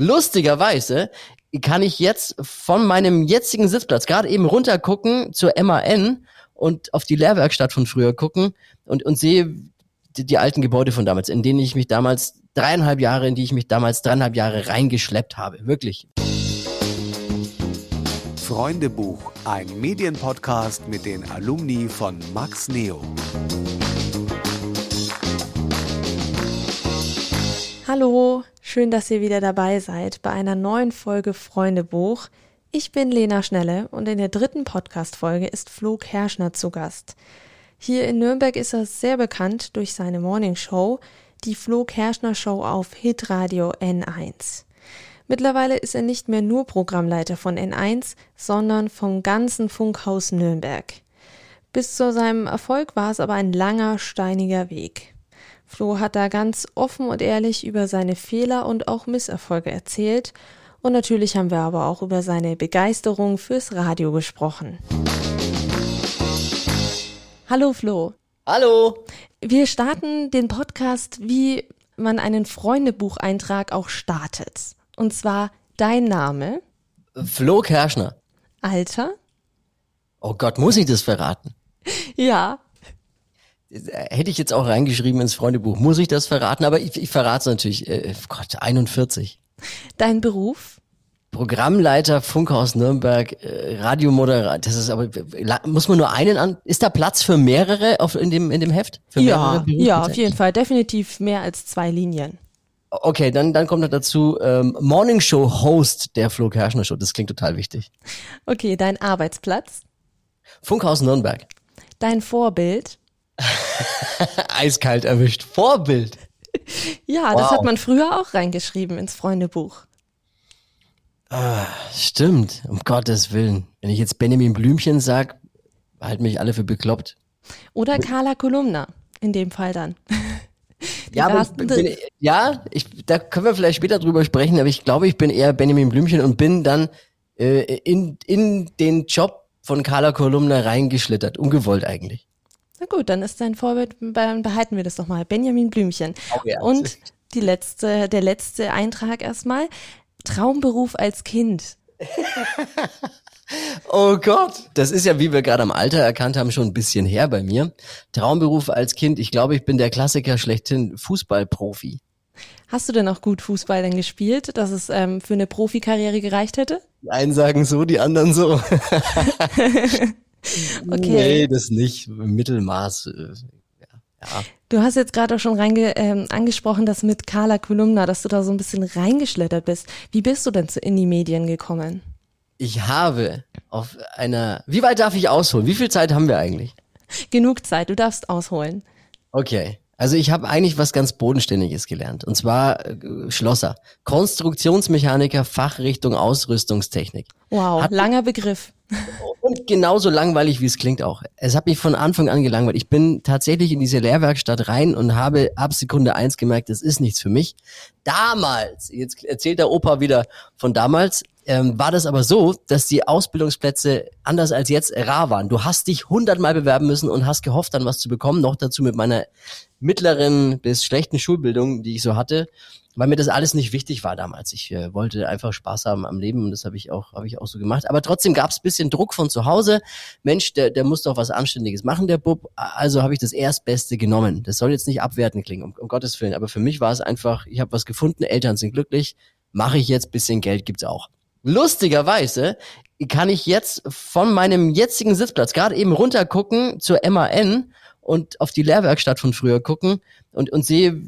Lustigerweise kann ich jetzt von meinem jetzigen Sitzplatz gerade eben runtergucken zur MAN und auf die Lehrwerkstatt von früher gucken und, und sehe die, die alten Gebäude von damals, in denen ich mich damals dreieinhalb Jahre, in die ich mich damals dreieinhalb Jahre reingeschleppt habe. Wirklich. Freundebuch, ein Medienpodcast mit den Alumni von Max Neo. Hallo, schön, dass ihr wieder dabei seid bei einer neuen Folge Freundebuch. Ich bin Lena Schnelle und in der dritten Podcast-Folge ist Flo Kerschner zu Gast. Hier in Nürnberg ist er sehr bekannt durch seine Morning Show, die Flo Kerschner Show auf Hitradio N1. Mittlerweile ist er nicht mehr nur Programmleiter von N1, sondern vom ganzen Funkhaus Nürnberg. Bis zu seinem Erfolg war es aber ein langer, steiniger Weg. Flo hat da ganz offen und ehrlich über seine Fehler und auch Misserfolge erzählt. Und natürlich haben wir aber auch über seine Begeisterung fürs Radio gesprochen. Hallo Flo. Hallo. Wir starten den Podcast, wie man einen Freundebucheintrag auch startet. Und zwar dein Name. Flo Kerschner. Alter. Oh Gott, muss ich das verraten? Ja. Hätte ich jetzt auch reingeschrieben ins Freundebuch. Muss ich das verraten? Aber ich, ich verrate es natürlich. Äh, Gott, 41. Dein Beruf? Programmleiter Funkhaus Nürnberg, äh, Radiomoderator. Das ist aber muss man nur einen an? Ist da Platz für mehrere auf in dem in dem Heft? Für ja, ja, auf jeden Fall, definitiv mehr als zwei Linien. Okay, dann dann kommt noch dazu ähm, Morning Show Host der Flo Kerschner Show. Das klingt total wichtig. Okay, dein Arbeitsplatz? Funkhaus Nürnberg. Dein Vorbild? Eiskalt erwischt. Vorbild. Ja, wow. das hat man früher auch reingeschrieben ins Freundebuch. Ah, stimmt, um Gottes Willen. Wenn ich jetzt Benjamin Blümchen sag, halten mich alle für bekloppt. Oder Carla Kolumna, in dem Fall dann. ja, aber bin, ja ich, da können wir vielleicht später drüber sprechen, aber ich glaube, ich bin eher Benjamin Blümchen und bin dann äh, in, in den Job von Carla Kolumna reingeschlittert, ungewollt eigentlich. Na gut, dann ist dein Vorbild, dann behalten wir das doch mal. Benjamin Blümchen. Ja, Und die letzte, der letzte Eintrag erstmal. Traumberuf als Kind. oh Gott, das ist ja, wie wir gerade am Alter erkannt haben, schon ein bisschen her bei mir. Traumberuf als Kind, ich glaube, ich bin der Klassiker schlechthin, Fußballprofi. Hast du denn auch gut Fußball denn gespielt, dass es ähm, für eine Profikarriere gereicht hätte? Die einen sagen so, die anderen so. Okay. Nee, das nicht. Mittelmaß. Äh, ja. Du hast jetzt gerade auch schon reinge ähm, angesprochen, dass mit Carla Kolumna, dass du da so ein bisschen reingeschlittert bist. Wie bist du denn zu Indie-Medien gekommen? Ich habe auf einer. Wie weit darf ich ausholen? Wie viel Zeit haben wir eigentlich? Genug Zeit, du darfst ausholen. Okay. Also ich habe eigentlich was ganz Bodenständiges gelernt. Und zwar äh, Schlosser. Konstruktionsmechaniker, Fachrichtung Ausrüstungstechnik. Wow, Hat langer Begriff. Und genauso langweilig, wie es klingt auch. Es hat mich von Anfang an gelangweilt. Ich bin tatsächlich in diese Lehrwerkstatt rein und habe ab Sekunde eins gemerkt, das ist nichts für mich. Damals, jetzt erzählt der Opa wieder von damals, ähm, war das aber so, dass die Ausbildungsplätze anders als jetzt rar waren. Du hast dich hundertmal bewerben müssen und hast gehofft, dann was zu bekommen. Noch dazu mit meiner mittleren bis schlechten Schulbildung, die ich so hatte weil mir das alles nicht wichtig war damals. Ich äh, wollte einfach Spaß haben am Leben und das habe ich auch habe ich auch so gemacht. Aber trotzdem gab es bisschen Druck von zu Hause. Mensch, der der muss doch was Anständiges machen, der Bub. Also habe ich das Erstbeste genommen. Das soll jetzt nicht abwertend klingen, um, um Gottes willen. Aber für mich war es einfach, ich habe was gefunden, Eltern sind glücklich, mache ich jetzt, bisschen Geld gibt's auch. Lustigerweise kann ich jetzt von meinem jetzigen Sitzplatz gerade eben runtergucken zur MAN und auf die Lehrwerkstatt von früher gucken und, und sehe,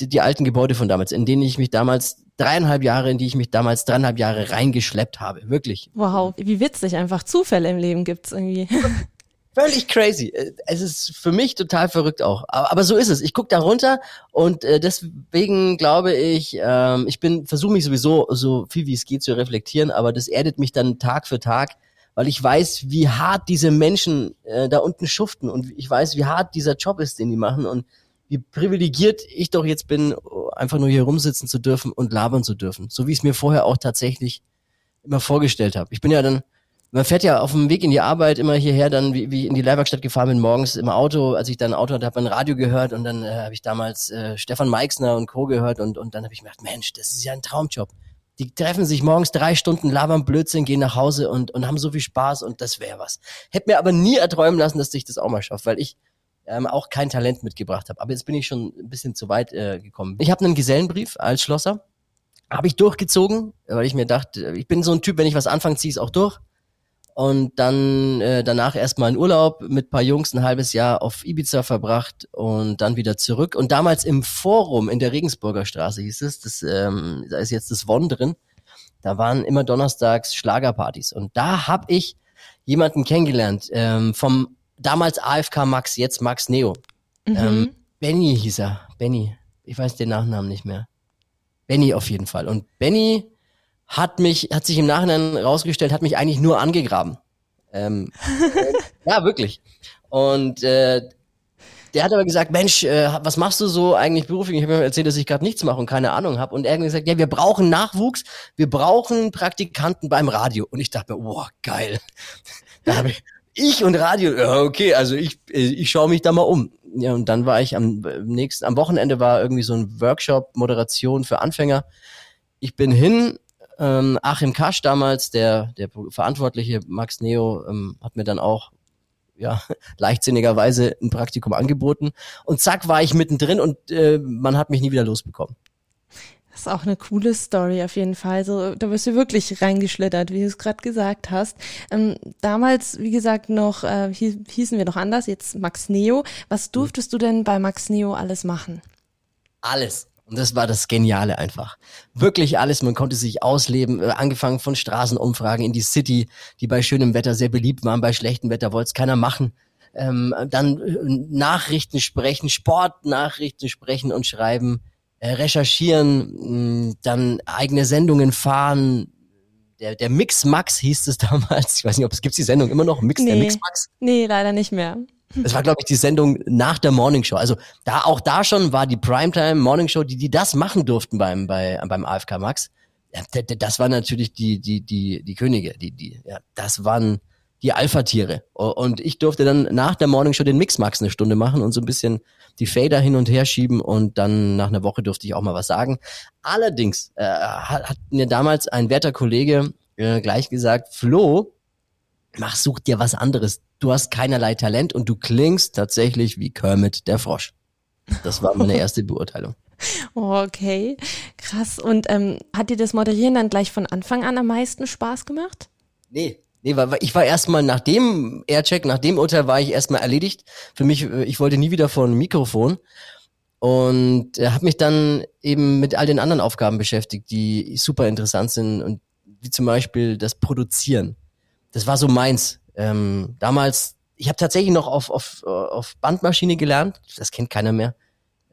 die, die alten Gebäude von damals, in denen ich mich damals dreieinhalb Jahre, in die ich mich damals dreieinhalb Jahre reingeschleppt habe. Wirklich. Wow, wie witzig, einfach Zufälle im Leben gibt's irgendwie. Völlig crazy. Es ist für mich total verrückt auch. Aber, aber so ist es. Ich gucke da runter und äh, deswegen glaube ich, ähm, ich bin, versuche mich sowieso so viel wie es geht zu reflektieren, aber das erdet mich dann Tag für Tag, weil ich weiß, wie hart diese Menschen äh, da unten schuften und ich weiß, wie hart dieser Job ist, den die machen und wie privilegiert ich doch jetzt bin, einfach nur hier rumsitzen zu dürfen und labern zu dürfen. So wie ich es mir vorher auch tatsächlich immer vorgestellt habe. Ich bin ja dann, man fährt ja auf dem Weg in die Arbeit immer hierher, dann wie, wie in die Leihwerkstatt gefahren bin, morgens im Auto, als ich dann ein Auto hatte, habe ein Radio gehört und dann äh, habe ich damals äh, Stefan Meixner und Co. gehört und, und dann habe ich mir gedacht, Mensch, das ist ja ein Traumjob. Die treffen sich morgens drei Stunden, labern Blödsinn, gehen nach Hause und, und haben so viel Spaß und das wäre was. Hätte mir aber nie erträumen lassen, dass ich das auch mal schaffe, weil ich ähm, auch kein Talent mitgebracht habe. Aber jetzt bin ich schon ein bisschen zu weit äh, gekommen. Ich habe einen Gesellenbrief als Schlosser. Habe ich durchgezogen, weil ich mir dachte, ich bin so ein Typ, wenn ich was anfange, ziehe ich es auch durch und dann äh, danach erstmal in Urlaub mit paar Jungs ein halbes Jahr auf Ibiza verbracht und dann wieder zurück. Und damals im Forum in der Regensburger Straße hieß es, das, ähm, da ist jetzt das Won drin, da waren immer donnerstags Schlagerpartys. Und da habe ich jemanden kennengelernt ähm, vom damals AFK Max, jetzt Max Neo. Mhm. Ähm, Benny hieß er, Benny. Ich weiß den Nachnamen nicht mehr. Benny auf jeden Fall. Und Benny hat mich, hat sich im Nachhinein rausgestellt, hat mich eigentlich nur angegraben. Ähm, ja, wirklich. Und äh, der hat aber gesagt, Mensch, äh, was machst du so eigentlich beruflich? Ich habe ihm erzählt, dass ich gerade nichts mache und keine Ahnung habe. Und er hat gesagt, ja, wir brauchen Nachwuchs, wir brauchen Praktikanten beim Radio. Und ich dachte mir, boah, geil. da habe ich, ich und Radio, ja, okay, also ich, ich schaue mich da mal um. Ja, und dann war ich am nächsten, am Wochenende war irgendwie so ein Workshop Moderation für Anfänger. Ich bin hin, ähm, Achim Kasch damals, der, der verantwortliche Max Neo, ähm, hat mir dann auch ja, leichtsinnigerweise ein Praktikum angeboten. Und zack, war ich mittendrin und äh, man hat mich nie wieder losbekommen. Das ist auch eine coole Story auf jeden Fall. So, da bist du wirklich reingeschlittert, wie du es gerade gesagt hast. Ähm, damals, wie gesagt, noch äh, hießen wir noch anders, jetzt Max Neo. Was durftest du denn bei Max Neo alles machen? Alles. Und das war das Geniale einfach. Wirklich alles, man konnte sich ausleben, äh, angefangen von Straßenumfragen in die City, die bei schönem Wetter sehr beliebt waren, bei schlechtem Wetter wollte es keiner machen. Ähm, dann äh, Nachrichten sprechen, Sportnachrichten sprechen und schreiben, recherchieren, mh, dann eigene Sendungen fahren. Der, der Mix Max hieß es damals. Ich weiß nicht, ob es gibt die Sendung immer noch, Mix nee. der Mix Max. Nee, leider nicht mehr. Das war, glaube ich, die Sendung nach der Morning Show. Also da auch da schon war die Primetime Morning Show, die die das machen durften beim bei beim AFK Max. Ja, das war natürlich die die die die Könige, die die ja, das waren die Alpha-Tiere. Und ich durfte dann nach der Morning Show den Mix Max eine Stunde machen und so ein bisschen die Fader hin und her schieben und dann nach einer Woche durfte ich auch mal was sagen. Allerdings äh, hat, hat mir damals ein werter Kollege äh, gleich gesagt, Flo, mach, such dir was anderes. Du hast keinerlei Talent und du klingst tatsächlich wie Kermit der Frosch. Das war meine erste Beurteilung. Okay, krass. Und ähm, hat dir das Moderieren dann gleich von Anfang an am meisten Spaß gemacht? Nee, Nee, weil ich war erstmal nach dem Aircheck, nach dem Urteil war ich erstmal erledigt. Für mich, äh, ich wollte nie wieder vor ein Mikrofon und äh, habe mich dann eben mit all den anderen Aufgaben beschäftigt, die super interessant sind und wie zum Beispiel das Produzieren das war so meins. Ähm, damals, ich habe tatsächlich noch auf, auf, auf Bandmaschine gelernt, das kennt keiner mehr.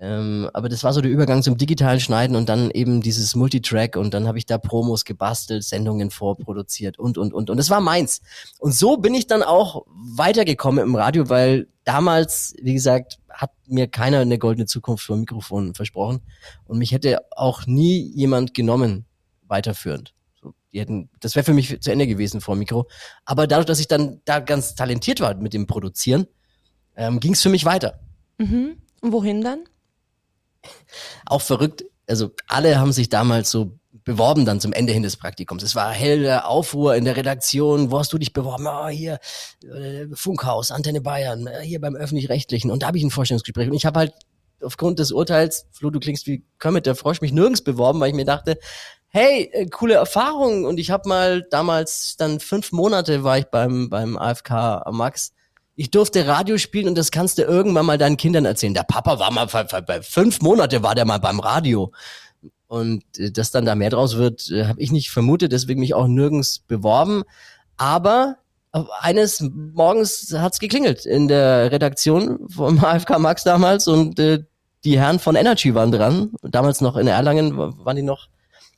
Ähm, aber das war so der Übergang zum digitalen Schneiden und dann eben dieses Multitrack und dann habe ich da Promos gebastelt, Sendungen vorproduziert und und und und das war meins. Und so bin ich dann auch weitergekommen im Radio, weil damals, wie gesagt, hat mir keiner eine goldene Zukunft vor Mikrofon versprochen und mich hätte auch nie jemand genommen weiterführend die hätten, das wäre für mich zu Ende gewesen vor Mikro. Aber dadurch, dass ich dann da ganz talentiert war mit dem Produzieren, ähm, ging es für mich weiter. Mhm. Und wohin dann? Auch verrückt. Also alle haben sich damals so beworben dann zum Ende hin des Praktikums. Es war helle Aufruhr in der Redaktion. Wo hast du dich beworben? Oh, hier äh, Funkhaus, Antenne Bayern, äh, hier beim öffentlich-rechtlichen. Und da habe ich ein Vorstellungsgespräch. Und ich habe halt aufgrund des Urteils, Flo, du klingst wie Kermit der Frosch, mich nirgends beworben, weil ich mir dachte, hey, äh, coole Erfahrung. Und ich habe mal damals dann fünf Monate war ich beim, beim AFK Max. Ich durfte Radio spielen und das kannst du irgendwann mal deinen Kindern erzählen. Der Papa war mal bei fünf Monate war der mal beim Radio. Und äh, dass dann da mehr draus wird, äh, habe ich nicht vermutet, deswegen mich auch nirgends beworben. Aber eines Morgens hat's geklingelt in der Redaktion vom AFK Max damals und äh, die Herren von Energy waren dran. Damals noch in Erlangen waren die noch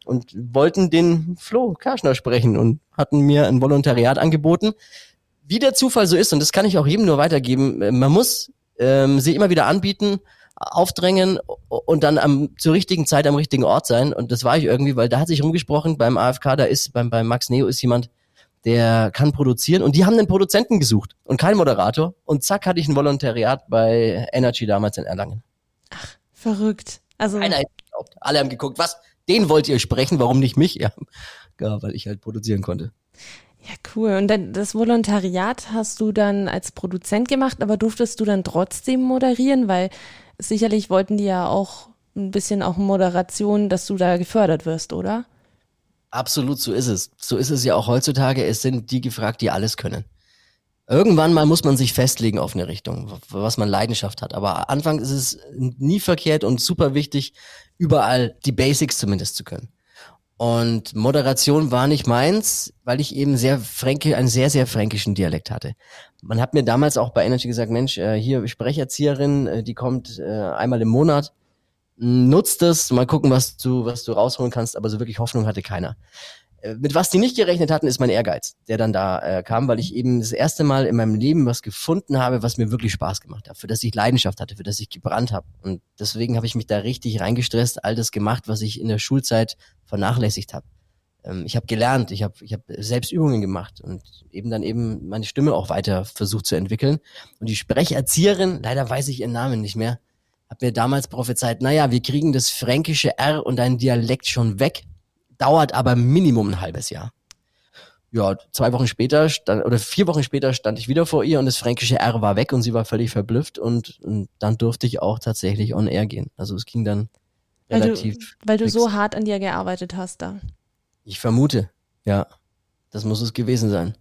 und wollten den Flo Karschner sprechen und hatten mir ein Volontariat angeboten. Wie der Zufall so ist, und das kann ich auch jedem nur weitergeben, äh, man muss ähm, sie immer wieder anbieten, aufdrängen und dann am, zur richtigen Zeit am richtigen Ort sein. Und das war ich irgendwie, weil da hat sich rumgesprochen, beim AFK, da ist, beim, beim Max Neo ist jemand, der kann produzieren. Und die haben einen Produzenten gesucht und keinen Moderator. Und zack, hatte ich ein Volontariat bei Energy damals in Erlangen. Ach, verrückt. Also. Keiner hätte geglaubt. Alle haben geguckt, was? den wollt ihr sprechen, warum nicht mich? Ja, ja weil ich halt produzieren konnte. Ja, cool. Und dann das Volontariat hast du dann als Produzent gemacht, aber durftest du dann trotzdem moderieren, weil sicherlich wollten die ja auch ein bisschen auch Moderation, dass du da gefördert wirst, oder? Absolut, so ist es. So ist es ja auch heutzutage. Es sind die gefragt, die alles können. Irgendwann mal muss man sich festlegen auf eine Richtung, was man Leidenschaft hat. Aber Anfang ist es nie verkehrt und super wichtig, überall die Basics zumindest zu können. Und Moderation war nicht meins, weil ich eben sehr fränke, einen sehr, sehr fränkischen Dialekt hatte. Man hat mir damals auch bei Energy gesagt, Mensch, äh, hier Sprecherzieherin, äh, die kommt äh, einmal im Monat, nutzt es, mal gucken, was du, was du rausholen kannst, aber so wirklich Hoffnung hatte keiner. Äh, mit was die nicht gerechnet hatten, ist mein Ehrgeiz, der dann da äh, kam, weil ich eben das erste Mal in meinem Leben was gefunden habe, was mir wirklich Spaß gemacht hat, für das ich Leidenschaft hatte, für das ich gebrannt habe. Und deswegen habe ich mich da richtig reingestresst, all das gemacht, was ich in der Schulzeit vernachlässigt habe. Ähm, ich habe gelernt, ich habe ich hab selbst Übungen gemacht und eben dann eben meine Stimme auch weiter versucht zu entwickeln. Und die Sprecherzieherin, leider weiß ich ihren Namen nicht mehr, hat mir damals prophezeit, naja, wir kriegen das fränkische R und ein Dialekt schon weg dauert aber Minimum ein halbes Jahr. Ja, zwei Wochen später stand, oder vier Wochen später stand ich wieder vor ihr und das fränkische R war weg und sie war völlig verblüfft und, und dann durfte ich auch tatsächlich on air gehen. Also es ging dann relativ. Weil du, weil du so hart an dir gearbeitet hast da. Ich vermute, ja. Das muss es gewesen sein.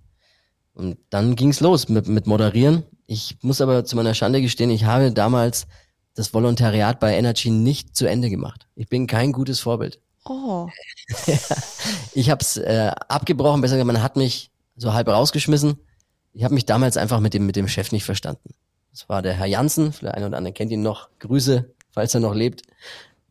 Und dann ging's los mit, mit Moderieren. Ich muss aber zu meiner Schande gestehen, ich habe damals das Volontariat bei Energy nicht zu Ende gemacht. Ich bin kein gutes Vorbild. Oh. ich habe es äh, abgebrochen, besser gesagt, man hat mich so halb rausgeschmissen. Ich habe mich damals einfach mit dem, mit dem Chef nicht verstanden. Das war der Herr Jansen, vielleicht einer oder andere kennt ihn noch. Grüße, falls er noch lebt.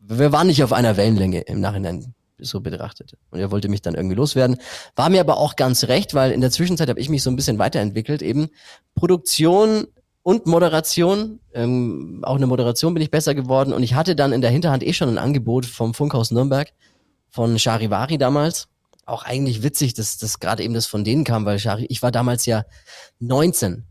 Wir waren nicht auf einer Wellenlänge im Nachhinein so betrachtet. Und er wollte mich dann irgendwie loswerden. War mir aber auch ganz recht, weil in der Zwischenzeit habe ich mich so ein bisschen weiterentwickelt. Eben Produktion und Moderation. Ähm, auch eine Moderation bin ich besser geworden. Und ich hatte dann in der Hinterhand eh schon ein Angebot vom Funkhaus Nürnberg, von Charivari damals. Auch eigentlich witzig, dass das gerade eben das von denen kam, weil Chari, ich war damals ja 19,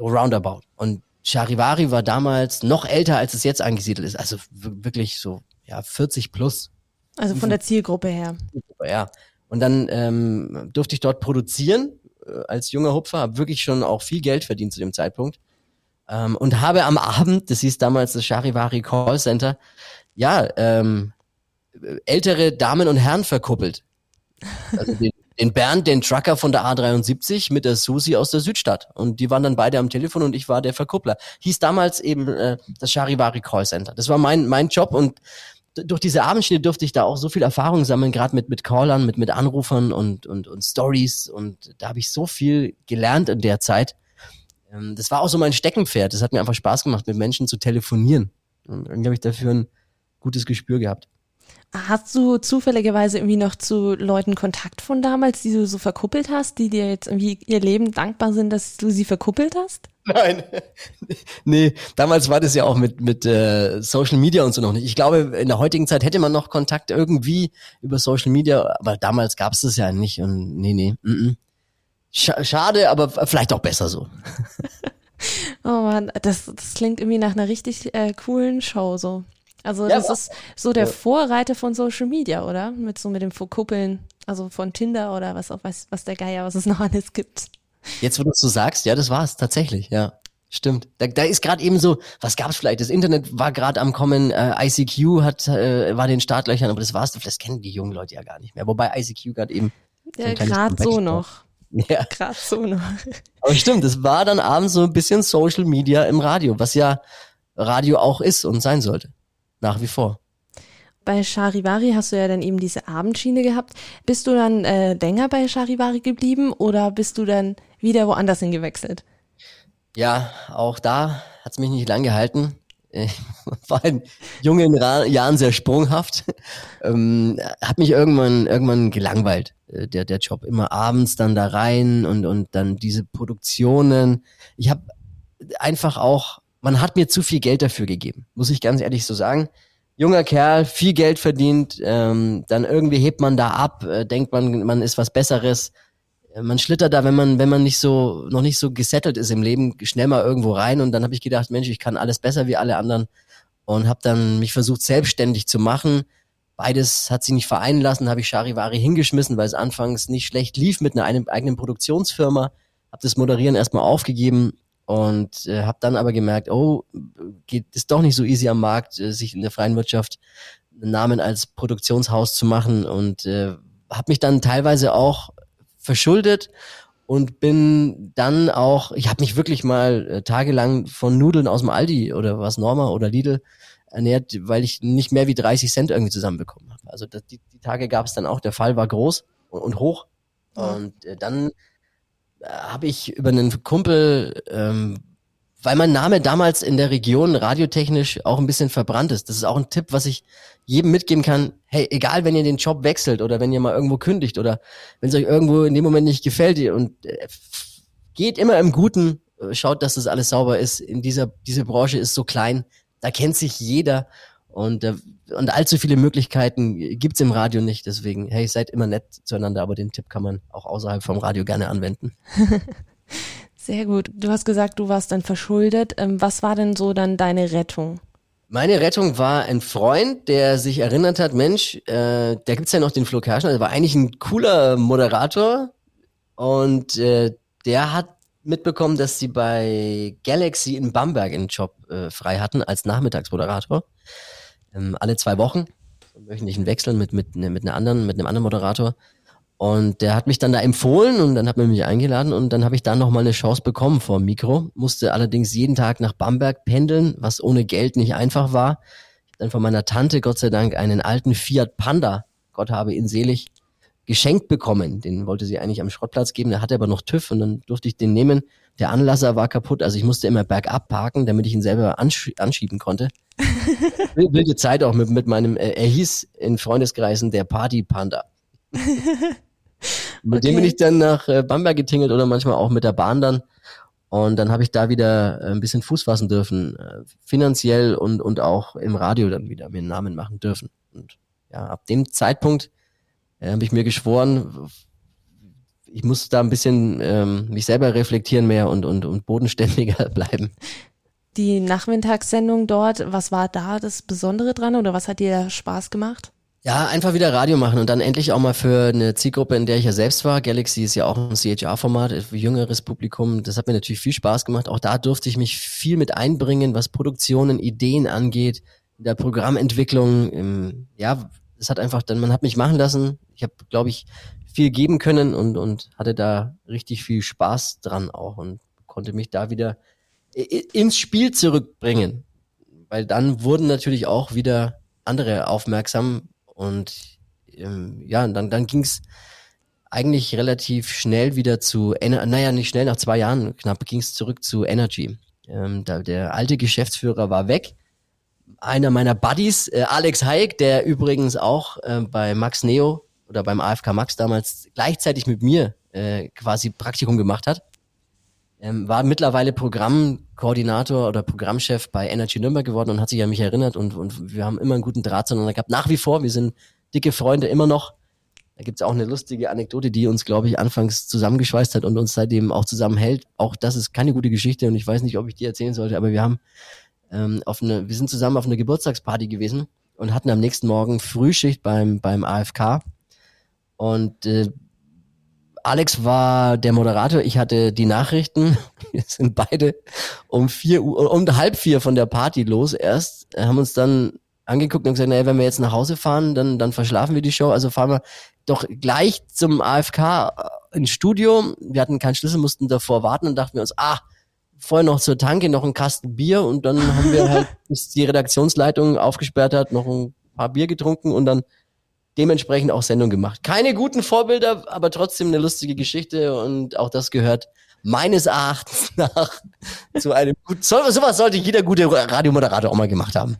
roundabout. Und Charivari war damals noch älter, als es jetzt angesiedelt ist. Also wirklich so, ja, 40 plus. Also von der Zielgruppe her. Ja. Und dann ähm, durfte ich dort produzieren als junger Hupfer, habe wirklich schon auch viel Geld verdient zu dem Zeitpunkt. Ähm, und habe am Abend, das hieß damals das Charivari Call Center, ja, ähm, ältere Damen und Herren verkuppelt. Also den, den Bernd, den Trucker von der A73 mit der Susi aus der Südstadt. Und die waren dann beide am Telefon und ich war der Verkuppler. Hieß damals eben äh, das Charivari Call Center. Das war mein, mein Job und durch diese Abendschiene durfte ich da auch so viel Erfahrung sammeln, gerade mit, mit Callern, mit, mit Anrufern und, und, und Stories. Und da habe ich so viel gelernt in der Zeit. Ähm, das war auch so mein Steckenpferd. Das hat mir einfach Spaß gemacht, mit Menschen zu telefonieren. Und irgendwie habe ich dafür ein gutes Gespür gehabt. Hast du zufälligerweise irgendwie noch zu Leuten Kontakt von damals, die du so verkuppelt hast, die dir jetzt irgendwie ihr Leben dankbar sind, dass du sie verkuppelt hast? Nein. nee, damals war das ja auch mit, mit äh, Social Media und so noch nicht. Ich glaube, in der heutigen Zeit hätte man noch Kontakt irgendwie über Social Media, aber damals gab es das ja nicht. Und nee, nee. Mm -mm. Schade, aber vielleicht auch besser so. oh man, das, das klingt irgendwie nach einer richtig äh, coolen Show so. Also ja, das ist so der Vorreiter von Social Media, oder? Mit so mit dem Verkuppeln, also von Tinder oder was auch was, was der Geier, was es noch alles gibt. Jetzt, wo du es so sagst, ja, das war's tatsächlich, ja. Stimmt. Da, da ist gerade eben so, was gab's vielleicht? Das Internet war gerade am Kommen, äh, ICQ hat äh, war den Startlöchern, aber das war's, das kennen die jungen Leute ja gar nicht mehr. Wobei ICQ gerade eben ja, gerade so noch. Ja. Gerade so noch. Aber stimmt, das war dann abends so ein bisschen Social Media im Radio, was ja Radio auch ist und sein sollte. Nach wie vor. Bei Charivari hast du ja dann eben diese Abendschiene gehabt. Bist du dann äh, länger bei Charivari geblieben oder bist du dann wieder woanders hingewechselt? Ja, auch da hat's mich nicht lang gehalten. Ich war in jungen Jahren sehr sprunghaft. Ähm, hat mich irgendwann irgendwann gelangweilt, äh, der der Job. Immer abends dann da rein und und dann diese Produktionen. Ich habe einfach auch man hat mir zu viel Geld dafür gegeben, muss ich ganz ehrlich so sagen. Junger Kerl, viel Geld verdient, ähm, dann irgendwie hebt man da ab, äh, denkt man, man ist was Besseres. Äh, man schlittert da, wenn man, wenn man nicht so, noch nicht so gesettelt ist im Leben, schnell mal irgendwo rein. Und dann habe ich gedacht, Mensch, ich kann alles besser wie alle anderen und habe dann mich versucht, selbstständig zu machen. beides hat sie nicht vereinen lassen, habe ich Charivari hingeschmissen, weil es anfangs nicht schlecht lief mit einer eigenen Produktionsfirma, habe das Moderieren erstmal aufgegeben und äh, habe dann aber gemerkt, oh, geht ist doch nicht so easy am Markt, äh, sich in der freien Wirtschaft einen Namen als Produktionshaus zu machen und äh, habe mich dann teilweise auch verschuldet und bin dann auch, ich habe mich wirklich mal äh, tagelang von Nudeln aus dem Aldi oder was Norma oder Lidl ernährt, weil ich nicht mehr wie 30 Cent irgendwie zusammenbekommen habe. Also das, die, die Tage gab es dann auch, der Fall war groß und, und hoch. Ja. Und äh, dann äh, habe ich über einen Kumpel, ähm, weil mein Name damals in der Region radiotechnisch auch ein bisschen verbrannt ist. Das ist auch ein Tipp, was ich jedem mitgeben kann. Hey, egal, wenn ihr den Job wechselt oder wenn ihr mal irgendwo kündigt oder wenn es euch irgendwo in dem Moment nicht gefällt und äh, geht immer im Guten, äh, schaut, dass das alles sauber ist. In dieser diese Branche ist so klein, da kennt sich jeder und äh, und allzu viele Möglichkeiten gibt's im Radio nicht. Deswegen, hey, seid immer nett zueinander, aber den Tipp kann man auch außerhalb vom Radio gerne anwenden. Sehr gut. Du hast gesagt, du warst dann verschuldet. Ähm, was war denn so dann deine Rettung? Meine Rettung war ein Freund, der sich erinnert hat, Mensch, äh, da gibt's ja noch den Flo Kerschner, der war eigentlich ein cooler Moderator und äh, der hat mitbekommen, dass sie bei Galaxy in Bamberg einen Job äh, frei hatten als Nachmittagsmoderator. Ähm, alle zwei Wochen, wöchentlichen Wechseln mit, mit, mit, einer anderen, mit einem anderen Moderator. Und der hat mich dann da empfohlen und dann hat man mich eingeladen und dann habe ich da nochmal eine Chance bekommen vor dem Mikro. Musste allerdings jeden Tag nach Bamberg pendeln, was ohne Geld nicht einfach war. Ich habe dann von meiner Tante Gott sei Dank einen alten Fiat Panda, Gott habe ihn selig, geschenkt bekommen. Den wollte sie eigentlich am Schrottplatz geben, der hatte aber noch TÜV und dann durfte ich den nehmen. Der Anlasser war kaputt, also ich musste immer bergab parken, damit ich ihn selber ansch anschieben konnte. Wilde Zeit auch mit, mit meinem, äh, er hieß in Freundeskreisen der Party Panda. mit okay. dem bin ich dann nach äh, Bamberg getingelt oder manchmal auch mit der Bahn dann. Und dann habe ich da wieder äh, ein bisschen Fuß fassen dürfen, äh, finanziell und, und auch im Radio dann wieder mir einen Namen machen dürfen. Und ja, ab dem Zeitpunkt äh, habe ich mir geschworen, ich muss da ein bisschen ähm, mich selber reflektieren mehr und, und, und bodenständiger bleiben. Die Nachmittagssendung dort, was war da das Besondere dran oder was hat dir Spaß gemacht? Ja, einfach wieder Radio machen und dann endlich auch mal für eine Zielgruppe, in der ich ja selbst war. Galaxy ist ja auch ein CHR-Format jüngeres Publikum. Das hat mir natürlich viel Spaß gemacht. Auch da durfte ich mich viel mit einbringen, was Produktionen, Ideen angeht, in der Programmentwicklung. Im, ja, es hat einfach dann, man hat mich machen lassen. Ich habe, glaube ich, viel geben können und, und hatte da richtig viel Spaß dran auch und konnte mich da wieder ins Spiel zurückbringen. Weil dann wurden natürlich auch wieder andere aufmerksam und ähm, ja, dann, dann ging's eigentlich relativ schnell wieder zu, naja, nicht schnell, nach zwei Jahren knapp ging's zurück zu Energy. Ähm, da, der alte Geschäftsführer war weg. Einer meiner Buddies, äh, Alex Hayek, der übrigens auch äh, bei Max Neo oder beim AFK Max damals gleichzeitig mit mir äh, quasi Praktikum gemacht hat, ähm, war mittlerweile Programmkoordinator oder Programmchef bei Energy Nürnberg geworden und hat sich an mich erinnert und, und wir haben immer einen guten Draht zueinander gehabt. Nach wie vor, wir sind dicke Freunde immer noch. Da gibt's auch eine lustige Anekdote, die uns, glaube ich, anfangs zusammengeschweißt hat und uns seitdem auch zusammenhält. Auch das ist keine gute Geschichte und ich weiß nicht, ob ich die erzählen sollte, aber wir haben ähm, auf eine, wir sind zusammen auf eine Geburtstagsparty gewesen und hatten am nächsten Morgen Frühschicht beim, beim AFK. Und äh, Alex war der Moderator, ich hatte die Nachrichten. Wir sind beide um vier Uhr, um halb vier von der Party los erst, haben uns dann angeguckt und gesagt, naja, wenn wir jetzt nach Hause fahren, dann, dann verschlafen wir die Show. Also fahren wir doch gleich zum AFK äh, ins Studio. Wir hatten keinen Schlüssel, mussten davor warten und dachten wir uns, ah, vorher noch zur Tanke, noch einen Kasten Bier und dann haben wir halt, bis die Redaktionsleitung aufgesperrt hat, noch ein paar Bier getrunken und dann dementsprechend auch Sendung gemacht. Keine guten Vorbilder, aber trotzdem eine lustige Geschichte und auch das gehört meines Erachtens nach zu einem guten, so, sowas sollte jeder gute Radiomoderator auch mal gemacht haben.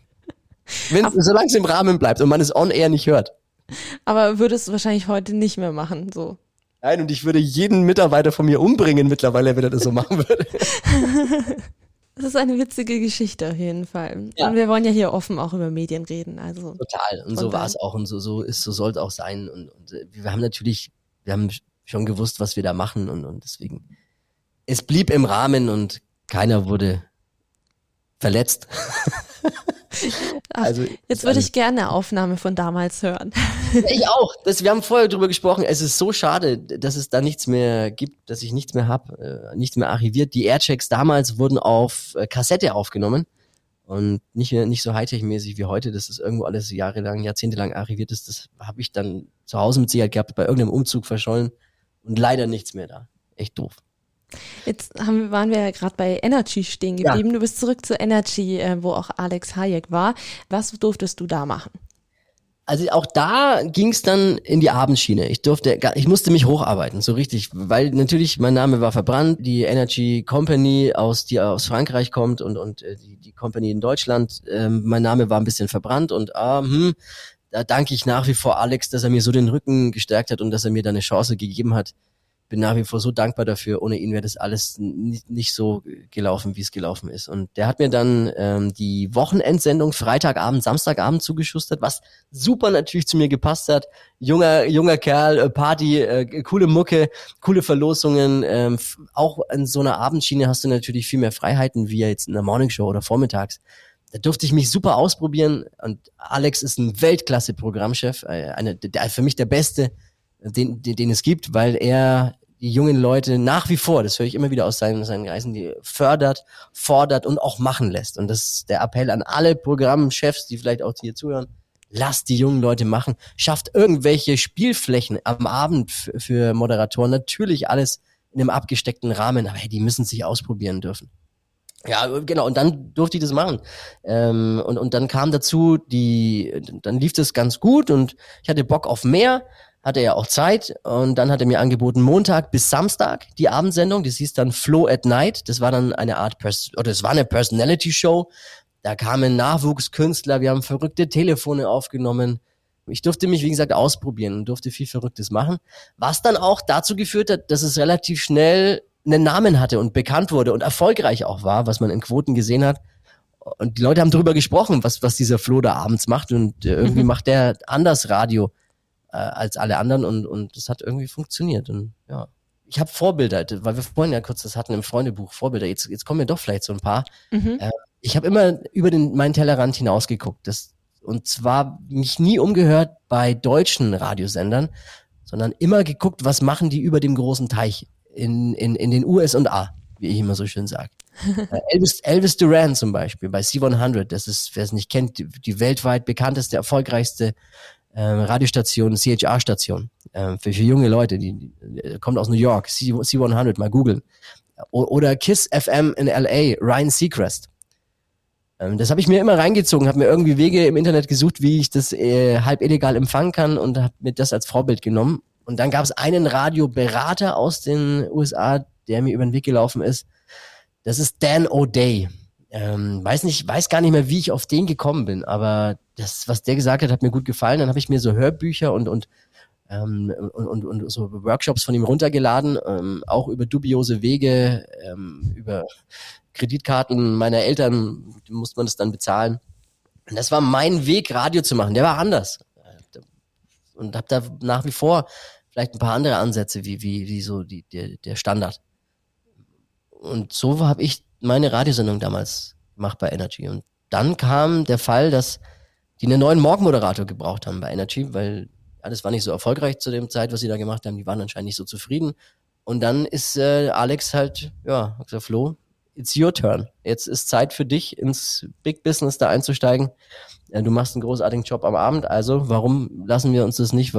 Wenn, solange es im Rahmen bleibt und man es on air nicht hört. Aber würdest du wahrscheinlich heute nicht mehr machen, so. Nein, und ich würde jeden Mitarbeiter von mir umbringen mittlerweile, wenn er das so machen würde. Das ist eine witzige Geschichte auf jeden Fall. Ja. Und wir wollen ja hier offen auch über Medien reden. Also Total. Und so war es auch und so, so ist, so soll es auch sein. Und, und äh, wir haben natürlich, wir haben schon gewusst, was wir da machen und, und deswegen. Es blieb im Rahmen und keiner wurde verletzt. Ach, also, jetzt würde ich gerne eine Aufnahme von damals hören. Ich auch. Das, wir haben vorher drüber gesprochen. Es ist so schade, dass es da nichts mehr gibt, dass ich nichts mehr habe, äh, nichts mehr archiviert. Die Airchecks damals wurden auf äh, Kassette aufgenommen und nicht mehr nicht so Hightech-mäßig wie heute, dass das irgendwo alles jahrelang, jahrzehntelang archiviert ist. Das habe ich dann zu Hause mit Sicherheit gehabt, bei irgendeinem Umzug verschollen und leider nichts mehr da. Echt doof. Jetzt haben, waren wir ja gerade bei Energy stehen geblieben. Ja. Du bist zurück zu Energy, äh, wo auch Alex Hayek war. Was durftest du da machen? Also auch da ging es dann in die Abendschiene. Ich durfte, ich musste mich hocharbeiten, so richtig, weil natürlich mein Name war verbrannt. Die Energy Company aus die aus Frankreich kommt und und äh, die, die Company in Deutschland, äh, mein Name war ein bisschen verbrannt und äh, hm, da danke ich nach wie vor Alex, dass er mir so den Rücken gestärkt hat und dass er mir da eine Chance gegeben hat, bin nach wie vor so dankbar dafür. Ohne ihn wäre das alles nicht, nicht so gelaufen, wie es gelaufen ist. Und der hat mir dann ähm, die Wochenendsendung Freitagabend, Samstagabend zugeschustert, was super natürlich zu mir gepasst hat. Junger, junger Kerl, äh, Party, äh, coole Mucke, coole Verlosungen. Ähm, auch in so einer Abendschiene hast du natürlich viel mehr Freiheiten, wie jetzt in der Morningshow oder vormittags. Da durfte ich mich super ausprobieren und Alex ist ein Weltklasse-Programmchef, äh, eine, der, für mich der Beste den, den, den es gibt, weil er die jungen Leute nach wie vor, das höre ich immer wieder aus seinen, seinen Reisen, die fördert, fordert und auch machen lässt. Und das ist der Appell an alle Programmchefs, die vielleicht auch hier zuhören. Lasst die jungen Leute machen. Schafft irgendwelche Spielflächen am Abend für Moderatoren. Natürlich alles in einem abgesteckten Rahmen, aber hey, die müssen sich ausprobieren dürfen. Ja, genau, und dann durfte ich das machen. Ähm, und, und dann kam dazu, die, dann lief das ganz gut und ich hatte Bock auf mehr, hatte er auch Zeit und dann hat er mir angeboten, Montag bis Samstag die Abendsendung, das hieß dann Flow at Night, das war dann eine Art, Pers oder es war eine Personality-Show, da kamen Nachwuchskünstler, wir haben verrückte Telefone aufgenommen, ich durfte mich, wie gesagt, ausprobieren und durfte viel Verrücktes machen, was dann auch dazu geführt hat, dass es relativ schnell einen Namen hatte und bekannt wurde und erfolgreich auch war, was man in Quoten gesehen hat. Und die Leute haben darüber gesprochen, was, was dieser Flo da abends macht und äh, irgendwie mhm. macht der anders Radio äh, als alle anderen und und das hat irgendwie funktioniert und ja. Ich habe Vorbilder, weil wir vorhin ja kurz das hatten im Freundebuch Vorbilder. Jetzt jetzt kommen mir doch vielleicht so ein paar. Mhm. Äh, ich habe immer über den meinen Tellerrand hinausgeguckt, das und zwar mich nie umgehört bei deutschen Radiosendern, sondern immer geguckt, was machen die über dem großen Teich in in in den USA, wie ich immer so schön sage. Äh, Elvis, Elvis Duran zum Beispiel bei C100, das ist, wer es nicht kennt, die, die weltweit bekannteste, erfolgreichste ähm, Radiostation, CHR-Station ähm, für, für junge Leute, die, die kommt aus New York, C, C100, mal googeln. Oder Kiss FM in LA, Ryan Seacrest. Ähm, das habe ich mir immer reingezogen, habe mir irgendwie Wege im Internet gesucht, wie ich das äh, halb illegal empfangen kann und habe mir das als Vorbild genommen. Und dann gab es einen Radioberater aus den USA, der mir über den Weg gelaufen ist. Das ist Dan O'Day. Ähm, weiß nicht, weiß gar nicht mehr, wie ich auf den gekommen bin, aber das, was der gesagt hat, hat mir gut gefallen. Dann habe ich mir so Hörbücher und und ähm, und, und, und so Workshops von ihm runtergeladen, ähm, auch über dubiose Wege, ähm, über Kreditkarten meiner Eltern musste man das dann bezahlen. Und das war mein Weg, Radio zu machen. Der war anders. Und habe da nach wie vor vielleicht ein paar andere Ansätze, wie, wie, wie so die, der, der Standard. Und so habe ich meine Radiosendung damals gemacht bei Energy. Und dann kam der Fall, dass die einen neuen Morgenmoderator gebraucht haben bei Energy, weil alles war nicht so erfolgreich zu dem Zeit, was sie da gemacht haben. Die waren anscheinend nicht so zufrieden. Und dann ist äh, Alex halt, ja, hat gesagt, Flo, it's your turn. Jetzt ist Zeit für dich, ins Big Business da einzusteigen. Du machst einen großartigen Job am Abend, also warum lassen wir uns das nicht?